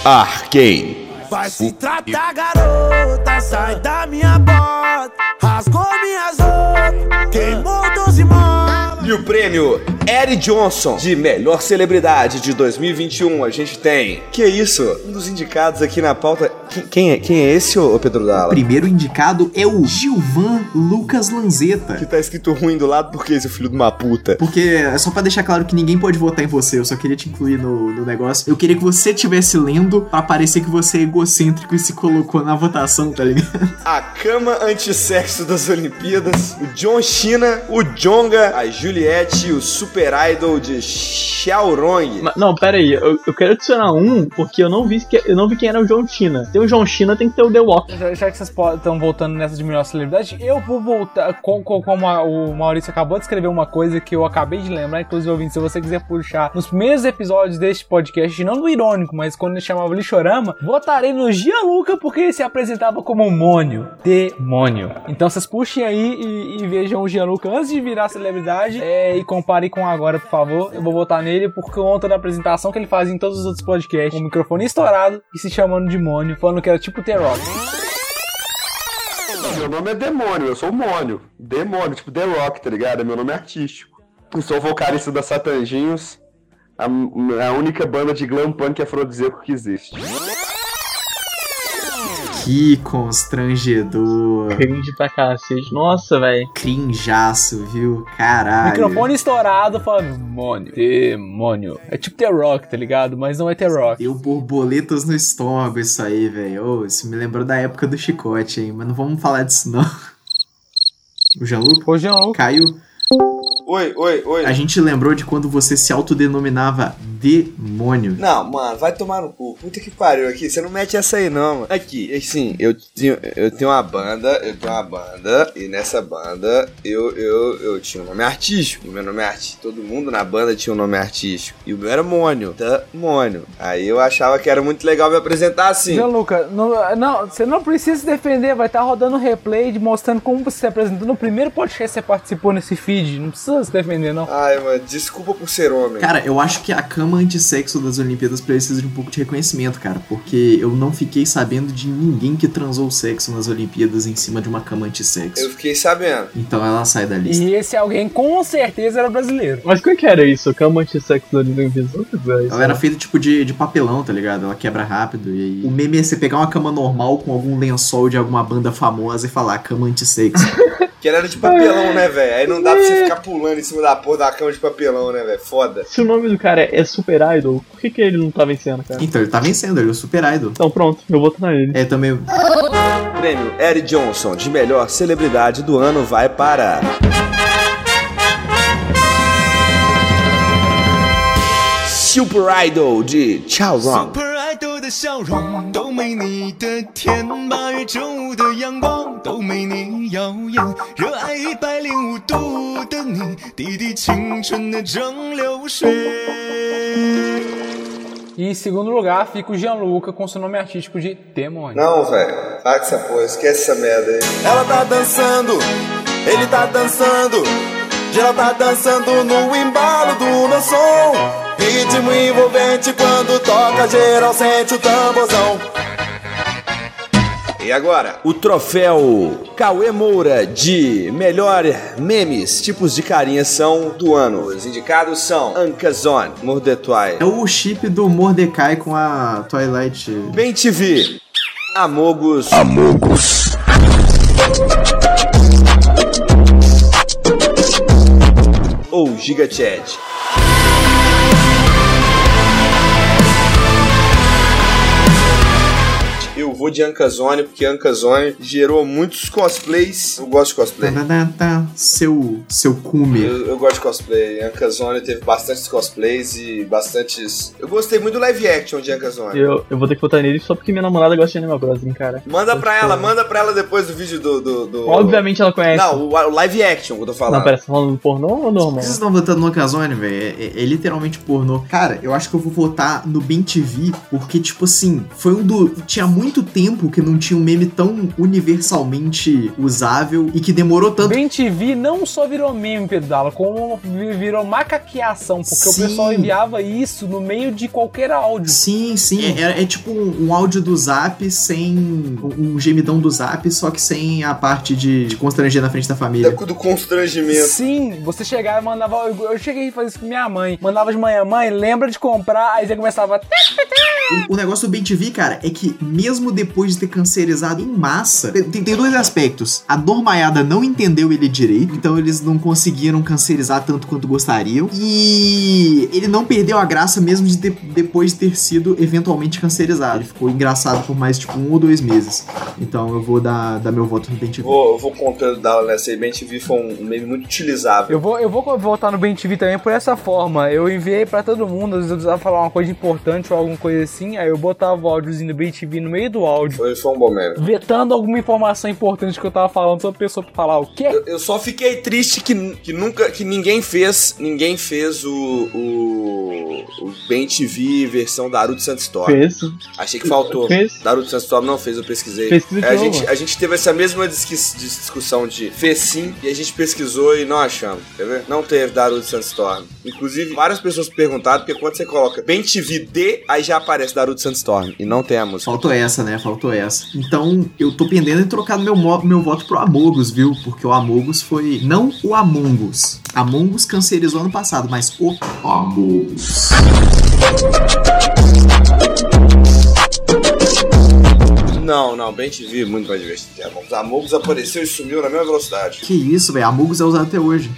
Speaker 1: Arcane.
Speaker 7: Vai se tratar, garota, sai da minha bota. Rasgou minhas roupas, queimou 12 molas.
Speaker 1: E o prêmio Eric Johnson de melhor celebridade de 2021 a gente tem. Que é isso? Um dos indicados aqui na pauta. Quem, quem é, quem é esse, ô Pedro Dalla?
Speaker 4: Primeiro indicado é o Gilvan Lucas Lanzetta.
Speaker 1: Que tá escrito ruim do lado porque esse filho de uma puta.
Speaker 4: Porque é só pra deixar claro que ninguém pode votar em você, eu só queria te incluir no, no negócio. Eu queria que você estivesse lendo pra parecer que você é egocêntrico e se colocou na votação, tá ligado?
Speaker 1: A cama antissexo das Olimpíadas, o John China, o Jonga, a Juliette e o Super Idol de Xiaorong.
Speaker 6: Não, pera aí, eu, eu quero adicionar um, porque eu não vi que, eu não vi quem era o John China. Tem o John China, tem que ter o The Walk.
Speaker 5: Já, já que vocês estão voltando nessa de melhor celebridade, eu vou voltar. com- com- Como a- o Maurício acabou de escrever uma coisa que eu acabei de lembrar, inclusive, ouvindo, se você quiser puxar nos primeiros episódios deste podcast, não do irônico, mas quando ele chamava Lixorama, votarei no Gianluca porque ele se apresentava como um mônio. Demônio. Então vocês puxem aí e, e vejam o Gianluca antes de virar celebridade é, e comparem com agora, por favor. Eu vou votar nele por conta da apresentação que ele faz em todos os outros podcasts, com o microfone estourado e se chamando de mônio, falando que era tipo The-Rock.
Speaker 9: Meu nome é Demônio, eu sou Mônio. Demônio, tipo The Rock, tá ligado? É meu nome artístico. Eu sou vocalista da Satanjinhos, a, a única banda de glam punk afrodisíaco que existe.
Speaker 4: Que constrangedor.
Speaker 6: Cringe pra cacete. Nossa, velho.
Speaker 4: Crinjaço, viu? Caralho.
Speaker 5: Microfone estourado falando demônio, demônio. É tipo The Rock, tá ligado? Mas não é The Rock.
Speaker 4: Deu borboletas no estômago isso aí, velho. Ô, isso me lembrou da época do chicote, hein? Mas não vamos falar disso, não. O Jean-Luc
Speaker 5: Ô, Jean,
Speaker 4: caiu.
Speaker 1: Oi, oi, oi.
Speaker 4: A gente lembrou de quando você se autodenominava demônio.
Speaker 1: Não, mano, vai tomar no cu. Puta que pariu aqui. Você não mete essa aí, não, mano. Aqui, assim, eu tenho, eu tenho uma banda, eu tenho uma banda, e nessa banda eu, eu, eu tinha um nome artístico. O meu nome é artístico. Todo mundo na banda tinha um nome artístico. E o meu era Mônio. Da Mônio. Aí eu achava que era muito legal me apresentar assim.
Speaker 5: Gianluca, não, não, você não precisa se defender, vai estar rodando replay de mostrando como você se apresentou no primeiro podcast que você participou nesse feed. Não precisa se defender, não.
Speaker 1: Ai, mano, desculpa por ser homem.
Speaker 4: Cara, eu acho que a cama antissexo das Olimpíadas precisa de um pouco de reconhecimento, cara. Porque eu não fiquei sabendo de ninguém que transou sexo nas Olimpíadas em cima de uma cama antissexo.
Speaker 1: Eu fiquei sabendo.
Speaker 4: Então ela sai da lista.
Speaker 5: E esse alguém com certeza era brasileiro.
Speaker 6: Mas como é que era isso? Cama antissexo ali no Invisível?
Speaker 4: Ela era feita tipo de, de papelão, tá ligado? Ela quebra rápido. E aí. O meme é você pegar uma cama normal com algum lençol de alguma banda famosa e falar cama antissexo.
Speaker 1: Que ela era de papelão, né, velho? Aí não dá pra você ficar pulando em cima da porra da cama de papelão, né, velho? Foda.
Speaker 6: Se o nome do cara é Super Idol, por que, que ele não tá vencendo, cara?
Speaker 4: então ele tá vencendo, ele é o super idol.
Speaker 6: Então pronto, eu vou votar nele.
Speaker 4: É também.
Speaker 1: Prêmio Eric Johnson de melhor celebridade do ano vai para. Super Idol de Chao Rong.
Speaker 11: 爱豆的笑容都没你的甜，八月正午的阳光都没你耀眼，热爱一百零五度的你，滴滴青春的蒸馏水。
Speaker 5: E em segundo lugar fica o Gianluca com seu nome artístico de Demônio.
Speaker 1: Não, velho. Para com essa porra, esquece essa merda aí.
Speaker 7: Ela tá dançando, ele tá dançando. Geral tá dançando no embalo do meu som. Ritmo envolvente quando toca, geral sente o tamborzão.
Speaker 1: E agora, o troféu Cauê Moura de melhor memes, tipos de carinha são do ano. Os indicados são Ankazon, Mordetwai,
Speaker 4: É o chip do Mordecai com a Twilight.
Speaker 1: Bem TV, Amogus, ou Giga Chad. Vou de Ankazone, porque Ankazone gerou muitos cosplays. Eu gosto de cosplay.
Speaker 4: Tá, tá, tá, seu, seu cume.
Speaker 1: Eu, eu gosto de cosplay. Ankazone teve bastantes cosplays e bastantes. Eu gostei muito do live action de Ankazone.
Speaker 6: Eu, eu vou ter que votar nele só porque minha namorada gosta de Animal Crossing, cara.
Speaker 1: Manda pra ela, manda pra ela depois do vídeo do. do, do-
Speaker 6: Obviamente ela conhece.
Speaker 1: Não, o, o live action que eu tô falando.
Speaker 6: Não, pera, você tá falando do pornô ou normal?
Speaker 4: Vocês estão votando no Ocasone, velho? É, é- é literalmente pornô. Cara, eu acho que eu vou votar no Ben TV, porque, tipo assim, foi um do. Tinha muito tempo que não tinha um meme tão universalmente usável e que demorou tanto.
Speaker 5: Bem TV não só virou meme, Pedro Dalla, como vi- virou macaqueação, porque
Speaker 4: Sim.
Speaker 5: o pessoal enviava isso no meio de qualquer áudio.
Speaker 4: Sim, sim. É, é tipo um, um áudio do zap sem. Um, um gemidão do zap, só que sem a parte de, de constranger na frente da família.
Speaker 1: Da- do constrangimento.
Speaker 5: Sim, você chegava e mandava. Eu, eu cheguei a fazer isso com minha mãe. Mandava de manhã, mãe, lembra de comprar. Aí você começava.
Speaker 4: O, o negócio do Ben TV, cara, é que mesmo depois de ter cancerizado em massa, tem, tem dois aspectos. A Dormaiada não entendeu ele direito, então eles não conseguiram cancerizar tanto quanto gostariam. E ele não perdeu a graça mesmo de ter- depois de ter sido eventualmente cancerizado. Ele ficou engraçado por mais tipo um ou dois meses. Então eu vou dar, dar meu voto no Ben TV.
Speaker 1: Vou, eu vou contando da nessa aí. Bem TV foi um meme muito utilizável.
Speaker 5: Eu vou, eu vou voltar no Ben TV também por essa forma. Eu enviei pra todo mundo, às vezes eu precisava falar uma coisa importante ou alguma coisa assim. Aí eu botava o áudiozinho do Ben TV no meio do áudio.
Speaker 1: Foi, foi um bom meme.
Speaker 5: Vetando alguma informação importante que eu tava falando, só a pessoa pra falar o quê?
Speaker 1: Eu, eu só fiquei triste que, que nunca, que ninguém fez, ninguém fez o, o, o Ben TV versão Daruto Sandstorm.
Speaker 6: Fez.
Speaker 1: Achei que faltou.
Speaker 6: Fez.
Speaker 1: Daruto Sandstorm não fez, eu pesquisei.
Speaker 6: Pesquisa de
Speaker 1: É, a, gente, a gente teve essa mesma discussão de fez sim, e a gente pesquisou e não achamos, quer ver? Não teve Daruto Sandstorm. Inclusive, várias pessoas perguntaram, porque quando você coloca Ben TV D, aí já aparece Daruto Sandstorm, e não tem a música.
Speaker 4: Faltou essa, né? Faltou essa. Então, eu tô pendendo em trocar meu, meu voto pro Amogus, viu? Porque o Amogus foi. Não o Among Us. Among Us cancerizou ano passado, mas o Amogus.
Speaker 1: Não, não, bem te vi, muito mais divertido que Among Us. Among Us apareceu e sumiu na mesma velocidade.
Speaker 4: Que isso, velho. Amogus é usado até hoje.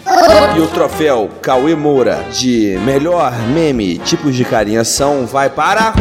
Speaker 1: E o troféu Cauê Moura de melhor meme tipos de carinhação vai para.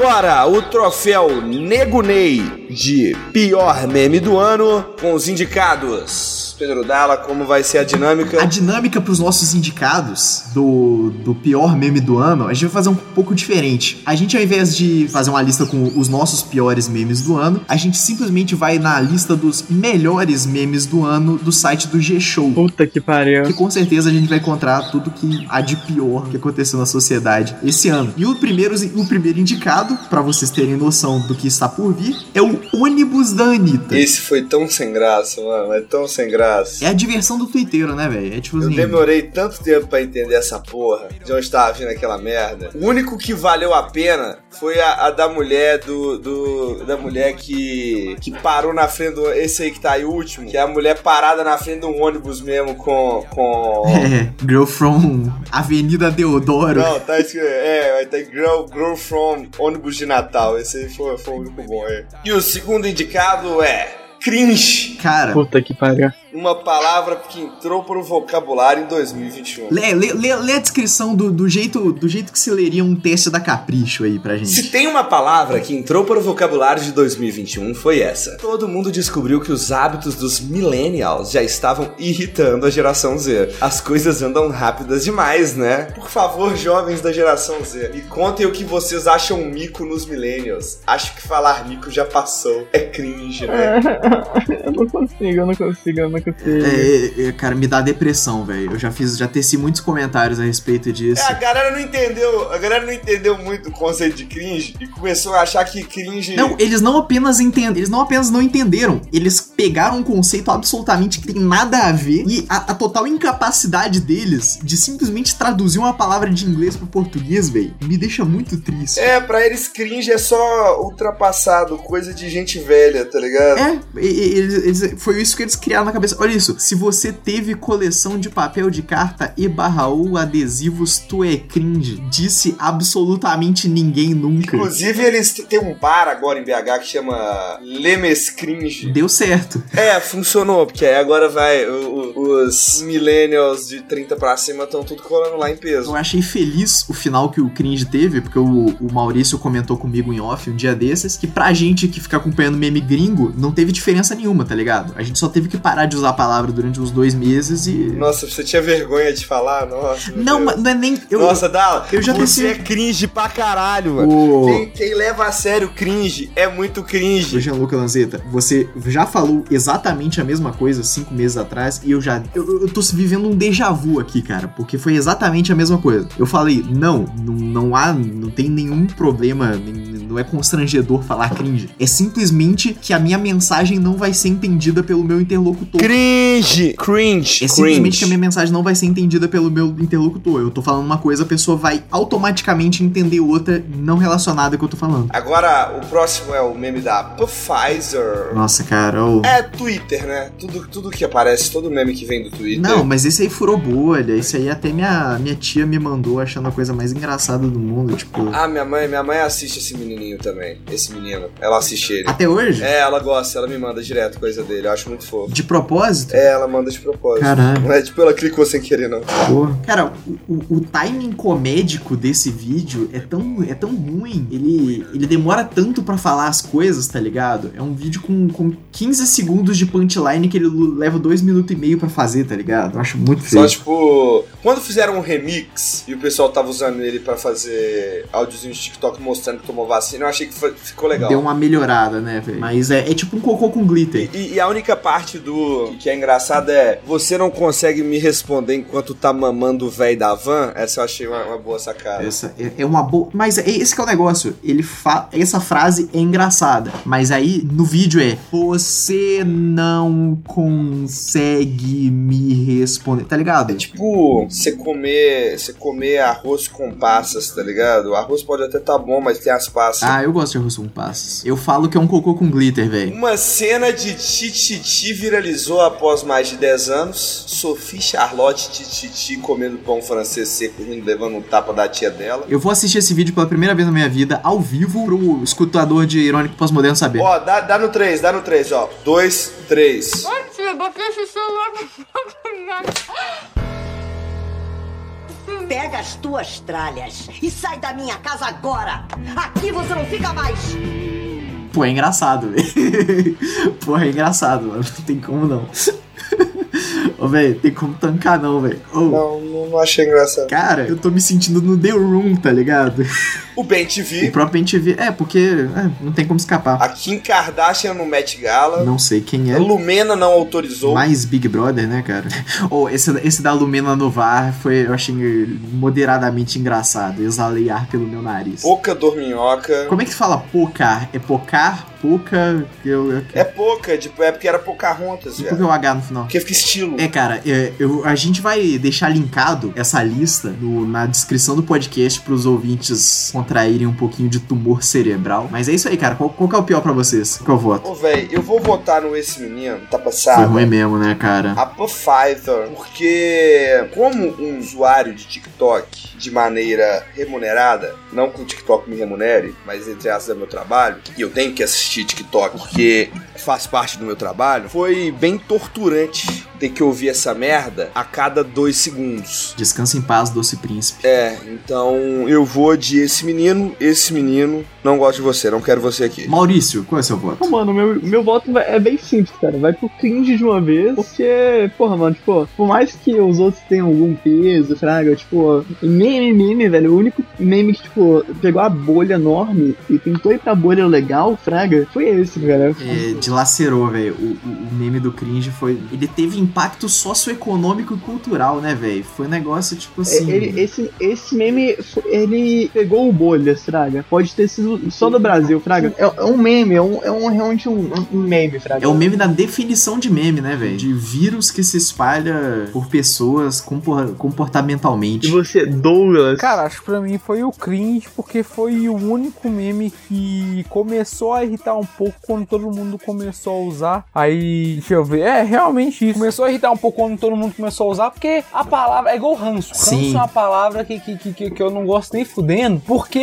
Speaker 1: Agora, o troféu Nego Ney de pior meme do ano com os indicados. Pedro Dalla, como vai ser a dinâmica?
Speaker 4: A dinâmica pros nossos indicados do, do pior meme do ano, a gente vai fazer um pouco diferente. A gente, ao invés de fazer uma lista com os nossos piores memes do ano, a gente simplesmente vai na lista dos melhores memes do ano do site do G-Show.
Speaker 6: Puta que pariu.
Speaker 4: Que com certeza a gente vai encontrar tudo que há de pior que aconteceu na sociedade esse ano. E o primeiro, o primeiro indicado, pra vocês terem noção do que está por vir, é o ônibus da Anitta.
Speaker 1: Esse foi tão sem graça, mano. É tão sem graça.
Speaker 4: É a diversão do twitteiro, né, velho? É tipo
Speaker 1: Eu
Speaker 4: assim.
Speaker 1: demorei tanto tempo pra entender essa porra, de onde tava vindo aquela merda. O único que valeu a pena foi a, a da mulher do, do. da mulher que. que parou na frente do. Esse aí que tá aí, último. Que é a mulher parada na frente de um ônibus mesmo com. com.
Speaker 4: É, Girl from Avenida Deodoro.
Speaker 1: Não, tá escrito. É, vai ter Girl, Girl from ônibus de Natal. Esse aí foi, foi o único bom, é. E o segundo indicado é. Cringe.
Speaker 4: Cara,
Speaker 6: Puta que pariu.
Speaker 1: Uma palavra que entrou pro vocabulário em 2021.
Speaker 4: lê, lê, lê, lê a descrição do, do, jeito, do jeito que se leria um teste da Capricho aí pra gente.
Speaker 1: Se tem uma palavra que entrou para o vocabulário de 2021 foi essa. Todo mundo descobriu que os hábitos dos millennials já estavam irritando a geração Z. As coisas andam rápidas demais, né? Por favor, jovens da geração Z, me contem o que vocês acham mico nos millennials. Acho que falar mico já passou. É cringe, né?
Speaker 6: eu não consigo, eu não consigo, eu não consigo.
Speaker 4: É, é, cara, me dá depressão, velho. Eu já fiz, já teci muitos comentários a respeito disso.
Speaker 1: É, a galera não entendeu, a galera não entendeu muito o conceito de cringe e começou a achar que cringe
Speaker 4: Não, eles não apenas entendem, eles não apenas não entenderam, eles pegaram um conceito absolutamente que tem nada a ver e a, a total incapacidade deles de simplesmente traduzir uma palavra de inglês pro português, velho, me deixa muito triste.
Speaker 1: É, pra eles cringe é só ultrapassado, coisa de gente velha, tá ligado?
Speaker 4: É, eles- eles- foi isso que eles criaram na cabeça. Olha isso, se você teve coleção de papel de carta e barra ou adesivos, tu é cringe. Disse absolutamente ninguém nunca.
Speaker 1: Inclusive, eles têm um bar agora em BH que chama Lemes Cringe.
Speaker 4: Deu certo.
Speaker 1: É, funcionou, porque aí agora vai, o- o- os millennials de 30 pra cima estão tudo colando lá em peso.
Speaker 4: Eu achei feliz o final que o Cringe teve, porque o, o Maurício comentou comigo em off um dia desses, que pra gente que fica acompanhando meme gringo, não teve diferença nenhuma, tá ligado? A gente só teve que parar de usar a palavra durante uns dois meses e.
Speaker 1: Nossa, você tinha vergonha de falar? Nossa.
Speaker 4: Não,
Speaker 1: Deus.
Speaker 4: mas não é nem. Eu,
Speaker 1: Nossa, Dala,
Speaker 4: eu já
Speaker 1: você
Speaker 4: pensei-
Speaker 1: é cringe pra caralho, mano. Quem, quem leva a sério cringe é muito cringe.
Speaker 4: Ô, Gianluca Lanzetta, você já falou exatamente a mesma coisa cinco meses atrás e eu já. Eu, eu tô vivendo um déjà vu aqui, cara, porque foi exatamente a mesma coisa. Eu falei, não, não, não há. Não tem nenhum problema, nem- não é constrangedor falar cringe. É simplesmente que a minha mensagem não vai ser entendida pelo meu interlocutor.
Speaker 1: Cringe! Cringe!
Speaker 4: É simplesmente que a minha mensagem não vai ser entendida pelo meu interlocutor. Eu tô falando uma coisa, a pessoa vai automaticamente entender outra não relacionada com o que eu tô falando.
Speaker 1: Agora, o próximo é o meme da Pfizer.
Speaker 4: Nossa, cara, ô.
Speaker 1: É Twitter, né? Tudo, tudo que aparece, todo meme que vem do Twitter.
Speaker 4: Não, mas esse aí furou bolha. Esse aí até minha, minha tia me mandou achando a coisa mais engraçada do mundo. Tipo,
Speaker 1: Ah, minha mãe, minha mãe assiste esse menininho também. Esse menino. Ela assiste ele.
Speaker 4: até hoje?
Speaker 1: É, ela gosta, ela me manda direto coisa dele. Eu acho muito fofo.
Speaker 4: De propósito?
Speaker 1: É, ela manda de propósito.
Speaker 4: Caralho.
Speaker 1: Não é tipo, ela clicou sem querer, não.
Speaker 4: Porra. Cara, o, o- timing comédico desse vídeo é tão, é tão ruim. Ele, ele demora tanto pra falar as coisas, tá ligado? É um vídeo com, com 15 segundos de punchline que ele leva 2 minutos e meio pra fazer, tá ligado? Eu acho muito feio.
Speaker 1: Só tipo, quando fizeram um remix e o pessoal tava usando ele pra fazer áudiozinho de TikTok mostrando que tomou vacina assim, eu achei que ficou legal.
Speaker 4: Deu uma melhorada, né, velho? Mas é, é tipo um cocô com glitter.
Speaker 1: E, e a única parte do que é engraçada é você não consegue me responder enquanto tá mamando o velho da van. Essa eu achei uma, uma boa sacada.
Speaker 4: Essa é, é uma boa. Mas é, esse que é o negócio. Ele fa... Essa frase é engraçada. Mas aí no vídeo é: Você não consegue me responder. Tá ligado?
Speaker 1: Tipo, você comer, você comer arroz com passas, tá ligado? O arroz pode até tá bom, mas tem as passas.
Speaker 4: Ah, eu gosto de arroz com passas. Eu falo que é um cocô com glitter, velho.
Speaker 1: Uma cena de Tititi viralizou após mais de 10 anos. Sophie Charlotte Tititi comendo pão francês seco, rindo, levando um tapa da tia dela.
Speaker 4: Eu vou assistir esse vídeo pela primeira vez na minha vida, ao vivo, pro escutador de Irônico Pós-Moderno saber.
Speaker 1: Ó, dá, dá no 3, dá no 3, ó. 2, 3.
Speaker 10: Tia, botei esse celular
Speaker 12: Pega as tuas tralhas e sai da minha casa agora! Aqui você não fica mais!
Speaker 4: Pô, é engraçado, velho. Porra, é engraçado, mano. Não tem como não. Ô, velho, tem como tancar não, velho. Ô,
Speaker 1: Não, não, achei engraçado.
Speaker 4: Cara, eu tô me sentindo no The Room, tá ligado?
Speaker 1: O Ben TV.
Speaker 4: O próprio NTV. É, porque é, não tem como escapar.
Speaker 1: A Kim Kardashian no Met Gala.
Speaker 4: Não sei quem
Speaker 1: A
Speaker 4: é.
Speaker 1: Lumena não autorizou.
Speaker 4: Mais Big Brother, né, cara? Ou esse, esse da Lumena no VAR foi, eu achei moderadamente engraçado. Exalei ar pelo meu nariz.
Speaker 1: Boca Dorminhoca.
Speaker 4: Como é que fala pocar? É pocar? Poca? Eu, eu,
Speaker 1: É pouca, tipo, é porque era Pocahontas,
Speaker 4: por que
Speaker 1: velho.
Speaker 4: o H no final?
Speaker 1: Porque fica estilo.
Speaker 4: É, cara, é, eu, a gente vai deixar linkado essa lista no- na descrição do podcast pros ouvintes contraírem um pouquinho de tumor cerebral. Mas é isso aí, cara. Qual, qual que é o pior pra vocês? Qual eu voto?
Speaker 1: Ô, velho, eu vou votar no esse menino, tá
Speaker 4: Foi
Speaker 1: passado.
Speaker 4: ruim mesmo, né, cara?
Speaker 1: A Pfizer, porque como um usuário de TikTok de maneira remunerada, não que o TikTok me remunere, mas entre aspas é meu trabalho, e eu tenho que assistir TikTok porque faz parte do meu trabalho, foi bem torturante ter que ouvir essa merda a cada dois segundos.
Speaker 4: Descansa em paz, doce príncipe.
Speaker 1: É, então eu vou de esse menino, esse menino, não gosto de você, não quero você aqui.
Speaker 4: Maurício, qual é o seu voto?
Speaker 6: Pô, mano, meu, meu voto vai- é bem simples, cara. Vai pro cringe de uma vez, porque, porra, mano, tipo, por mais que os outros tenham algum peso, fraga, tipo, meme, meme, velho, o único meme que, tipo, pegou a bolha enorme e tentou ir pra bolha legal, fraga, foi esse, cara.
Speaker 4: É, dilacerou, velho. O, o- o meme do cringe foi. Ele teve impacto socioeconômico e cultural, né, velho? Foi um negócio tipo assim.
Speaker 6: É, Ele- esse, esse meme, ele pegou o bolha, Fraga. Pode ter sido só do Brasil, Fraga. É, é um meme, é, um, é um, realmente um, um meme, Fraga.
Speaker 4: É o meme da definição de meme, né, velho? De vírus que se espalha por pessoas compor- comportamentalmente.
Speaker 6: E você, Douglas?
Speaker 5: Cara, acho que pra mim foi o cringe, porque foi o único meme que começou a irritar um pouco quando todo mundo começou a usar. Aí, deixa eu ver, é realmente isso. Começou a irritar um pouco quando todo mundo começou a usar, porque a palavra é igual ranço. Ranço
Speaker 4: Sim.
Speaker 5: é uma palavra que, que, que, que- eu não gosto nem fudendo, porque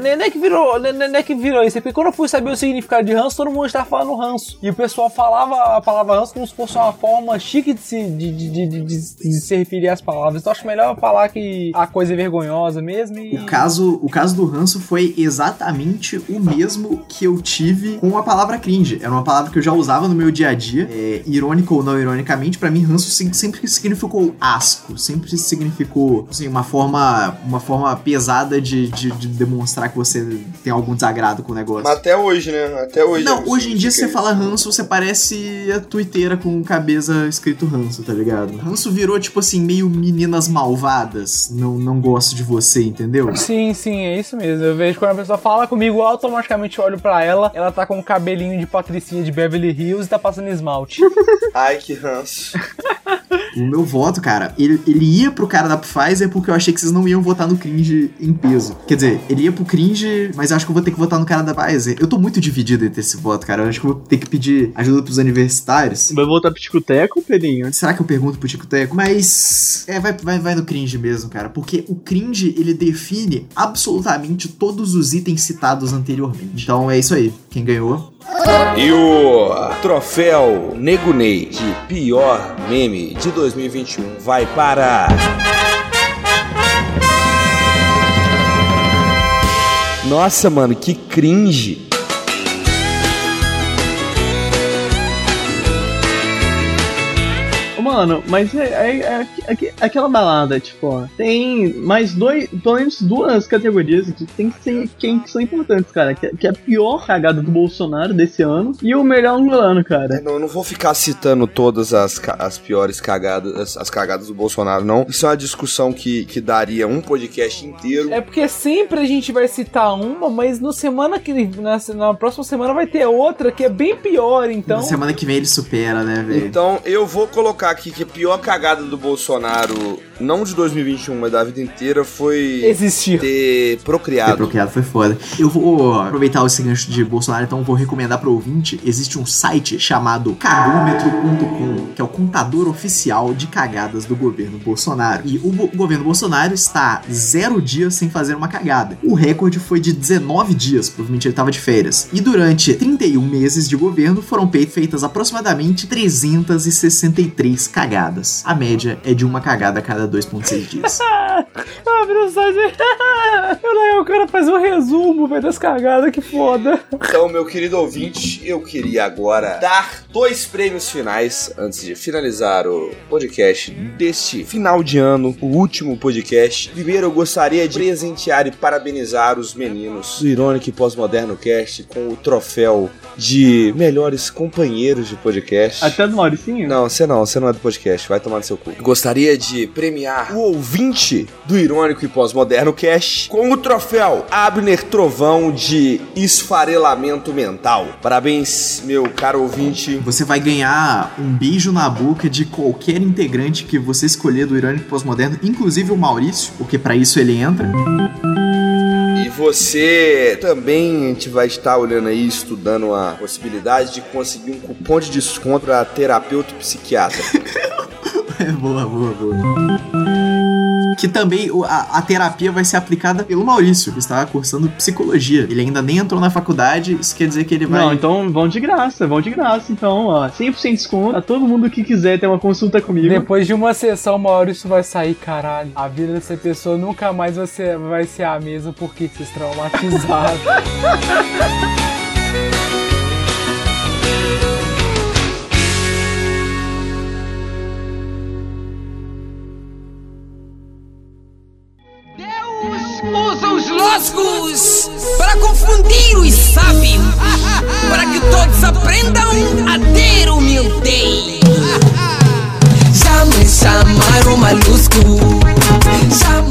Speaker 5: nem nem é que virou, nem nem é que virou isso. é Porque quando eu fui saber o significado de ranço, todo mundo estava falando ranço. E o pessoal falava a palavra ranço como se fosse uma forma chique de se, de, de, de, de- de se referir às palavras. Então acho melhor falar que a coisa é vergonhosa mesmo e.
Speaker 4: O caso, o caso do ranço foi exatamente o mesmo que eu tive com a palavra cringe. Era uma palavra que eu já usava no meu dia a dia, é, irônico ou não ironicamente, pra mim ranço sempre significou asco, sempre significou assim, uma forma uma forma pesada de, de, de demonstrar que você tem algum desagrado com o negócio.
Speaker 1: Mas até hoje, né? Até hoje.
Speaker 4: Não,
Speaker 1: é
Speaker 4: hoje em dia se você fala ranço, você parece a tuiteira com cabeça escrito ranço, tá ligado? Ranço virou, tipo assim, meio meninas malvadas. Não, não gosto de você, entendeu?
Speaker 5: Sim, sim, é isso mesmo. Eu vejo quando a pessoa fala comigo, eu automaticamente olho pra ela, ela tá com um cabelinho de patricinha de Beverly Hills e tá passando esmalte.
Speaker 1: Ai, que ranço.
Speaker 4: O meu voto, cara, ele, ele ia pro cara da Pfizer porque eu achei que vocês não iam votar no cringe em peso. Quer dizer, ele ia pro cringe, mas eu acho que eu vou ter que votar no cara da Pfizer. Eu tô muito dividido entre esse voto, cara. Eu acho que eu vou ter que pedir ajuda pros universitários.
Speaker 6: Vai voltar pro Ticoteco, Pedrinho?
Speaker 4: Será que eu pergunto pro Tico Teco? Mas. É, vai, vai, vai no cringe mesmo, cara. Porque o cringe, ele define absolutamente todos os itens citados anteriormente. Então é isso aí. Quem ganhou?
Speaker 1: E o troféu Nego Ney de pior meme de 2021 vai para. Nossa, mano, que cringe.
Speaker 6: Mano, mas é, é- é- é- é aquela balada, tipo, ó, tem mais dois, pelo menos duas categorias que tem que ser quem que são importantes, cara. Que, é- que é a pior cagada do Bolsonaro desse ano e o melhor angolano, cara.
Speaker 1: Não, eu não vou ficar citando todas as, as piores cagadas, as, as cagadas do Bolsonaro, não. Isso é uma discussão que, que daria um podcast inteiro.
Speaker 5: É porque sempre a gente vai citar uma, mas no semana que na, na próxima semana vai ter outra que é bem pior, então.
Speaker 4: Na semana que vem ele supera, né, velho?
Speaker 1: Então eu vou colocar aqui que a pior cagada do Bolsonaro, não de 2021, mas da vida inteira, foi
Speaker 5: Existir.
Speaker 1: ter
Speaker 4: Ter
Speaker 1: procriado.
Speaker 4: foi foda. Eu vou aproveitar esse gancho de Bolsonaro, então vou recomendar pro ouvinte. Existe um site chamado cagômetro.com, que é o contador oficial de cagadas do governo Bolsonaro. E o, bo- o governo Bolsonaro está zero dias sem fazer uma cagada. O recorde foi de 19 dias, provavelmente ele estava de férias. E durante 31 meses de governo foram feitas aproximadamente 363 cagadas. A média é de uma cagada a cada 2,6 dias.
Speaker 5: Site. Olha aí, o cara faz um resumo, velho, das cagadas, que foda.
Speaker 1: Então, meu querido ouvinte, eu queria agora dar dois prêmios finais antes de finalizar o podcast deste final de ano, o último podcast. Primeiro, eu gostaria de presentear e parabenizar os meninos do Irônico e Pós-Moderno Cast com o troféu de melhores companheiros de podcast.
Speaker 6: Até do Mauricinho?
Speaker 1: Não, você não, você não é do podcast, vai tomar no seu cu. Gostaria de premiar o ouvinte do Irônico e Pós-Moderno Cast com o troféu Abner Trovão de esfarelamento mental. Parabéns, meu caro ouvinte.
Speaker 4: Você vai ganhar um beijo na boca de qualquer integrante que você escolher do Irônico Pós-Moderno, inclusive o Maurício, porque pra isso ele entra.
Speaker 1: E você também a gente vai estar olhando aí, estudando a possibilidade de conseguir um cupom de desconto para terapeuta psiquiatra.
Speaker 4: É boa, boa, boa. Que também a, a terapia vai ser aplicada pelo Maurício, que está cursando psicologia. Ele ainda nem entrou na faculdade, isso quer dizer que ele vai.
Speaker 6: Não, então vão de graça, vão de graça. Então, ó, 100% de desconto. A todo mundo que quiser ter uma consulta comigo.
Speaker 5: Depois de uma sessão, o Maurício vai sair, caralho. A vida dessa pessoa nunca mais vai ser, vai ser a mesma porque vocês traumatizaram.
Speaker 13: lógicos para confundir os sábios, para que todos aprendam a ter humildade.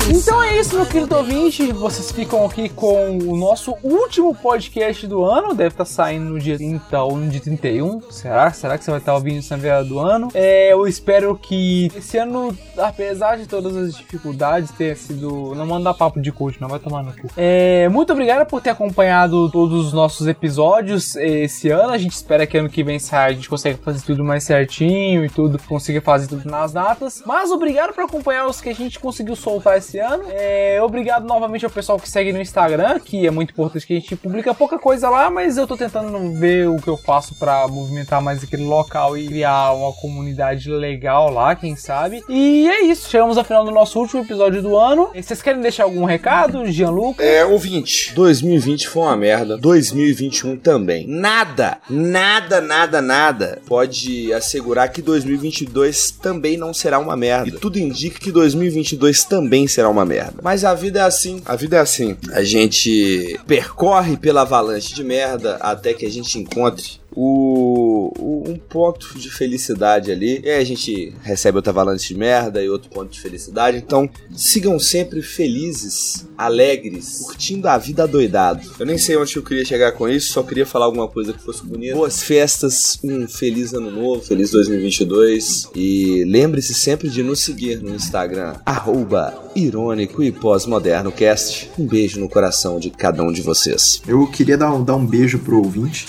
Speaker 5: Então é isso, meu querido ouvinte. Vocês ficam aqui com o nosso último podcast do ano. Deve estar saindo no dia 30 ou no dia 31. Será? Será que você vai estar ouvindo isso na virada do ano? É, eu espero que esse ano, apesar de todas as dificuldades, tenha sido. Não mandar papo de coach, não vai tomar no cu. É, muito obrigado por ter acompanhado todos os nossos episódios eh, esse ano. A gente espera que ano que vem saia, a gente consiga fazer tudo mais certinho e tudo, consiga fazer tudo nas datas. Mas obrigado por acompanhar os que a gente conseguiu soltar esse ano. É, obrigado novamente ao pessoal que segue no Instagram, que é muito importante que a gente publica pouca coisa lá, mas eu tô tentando ver o que eu faço pra movimentar mais aquele local e criar uma comunidade legal lá, quem sabe. E é isso, chegamos ao final do nosso último episódio do ano. E Vocês querem deixar algum recado, Gianluca?
Speaker 1: É, ouvinte, 2020 foi uma merda, 2021 também. Nada, nada, nada, nada pode assegurar que 2022 também não será uma merda. E tudo indica que 2022 também será uma merda. Mas a vida é assim, a vida é assim. A gente percorre pela avalanche de merda até que a gente encontre o, o- um ponto de felicidade ali. E aí a gente recebe outra avalanche de merda e outro ponto de felicidade. Então, sigam sempre felizes, alegres, curtindo a vida doidado. Eu nem sei onde eu queria chegar com isso, só queria falar alguma coisa que fosse bonita. Boas festas, um feliz ano novo, feliz 2022 e lembre-se sempre de nos seguir no Instagram arroba irônico e pós-moderno cast. Um beijo no coração de cada um de vocês.
Speaker 4: Eu queria dar um, dar um beijo pro ouvinte.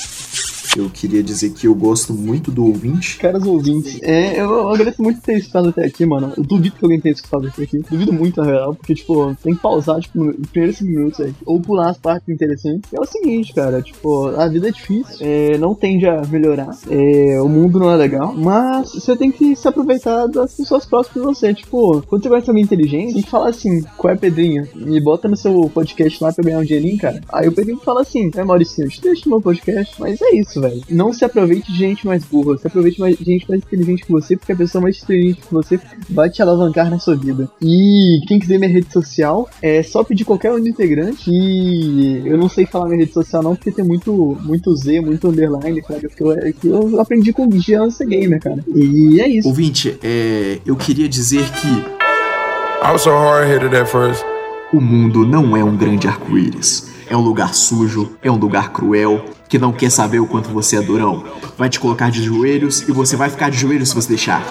Speaker 4: Eu queria dizer que eu gosto muito do ouvinte.
Speaker 6: Caros ouvintes, é, eu agradeço muito ter escutado até aqui, mano. Eu duvido que alguém tenha escutado até aqui. Duvido muito, na real, porque, tipo, tem que pausar, tipo, nos primeiros 5 minutos aí. Ou pular as partes interessantes. É o seguinte, cara, tipo, a vida é difícil, é, não tende a melhorar, é, o mundo não é legal, mas você tem que se aproveitar das pessoas próximas de você. Tipo, quando você conhece alguém inteligente, e fala assim, qual é Pedrinho? Me bota no seu podcast lá pra eu ganhar um dinheirinho, cara. Aí o Pedrinho fala assim, é Maurício, eu te deixo no meu podcast. Mas é isso, velho. Não se aproveite de gente mais burra, se aproveite mais- de gente mais inteligente que você, porque a pessoa mais inteligente que você vai te alavancar na sua vida. E quem quiser minha rede social, é só pedir qualquer um integrante. E eu não sei falar minha rede social não, porque tem muito, muito Z, muito underline, cara, que eu, que eu aprendi com ser gamer, cara. E é isso.
Speaker 4: Ouvinte, é, eu queria dizer que
Speaker 8: I was so hard-headed at first.
Speaker 4: o mundo não é um grande arco-íris. É um lugar sujo, é um lugar cruel, que não quer saber o quanto você é durão. Vai te colocar de joelhos e você vai ficar de joelhos se você deixar.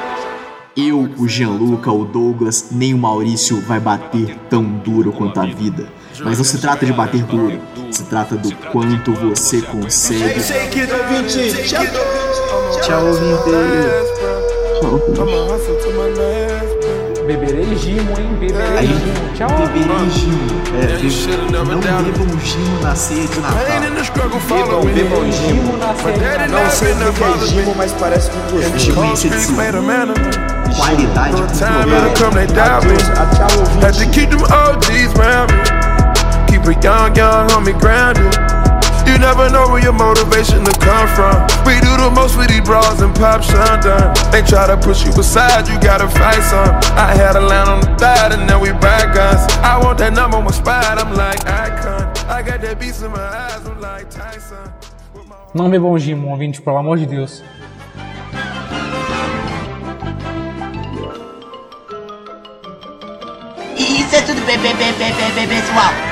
Speaker 4: Eu, o Gianluca, o Douglas, nem o Maurício vai bater tão duro quanto a vida. Mas não se trata de bater duro, se trata do quanto você consegue.
Speaker 6: Tchau, ouvinte.
Speaker 5: Beberei gimo, hein? Beberei
Speaker 4: Aí,
Speaker 5: gimo. Tchau,
Speaker 4: beberei gimo. É, be- não bebam gimo na ceia de Natal.
Speaker 1: Bebam, bebam gimo.
Speaker 5: na ceia.
Speaker 1: Não sei o que é gimo, mas parece com gostoso.
Speaker 4: Gimo é excessivo. Qualidade
Speaker 8: keep them OGs round me. Keep a young, young homie grounded. You never know where your motivation to come from. We do the most with these bras and pop shundun. They try to push you aside, you gotta fight some. I had a line on the thigh and now we back guns. I want that number one spot, I'm like icon. I got that beast in my eyes, I'm like Tyson.
Speaker 5: Não bebam um gimo, um ouvinte, pelo amor de Deus.
Speaker 12: Isso é tudo bem, bem, bem, pessoal.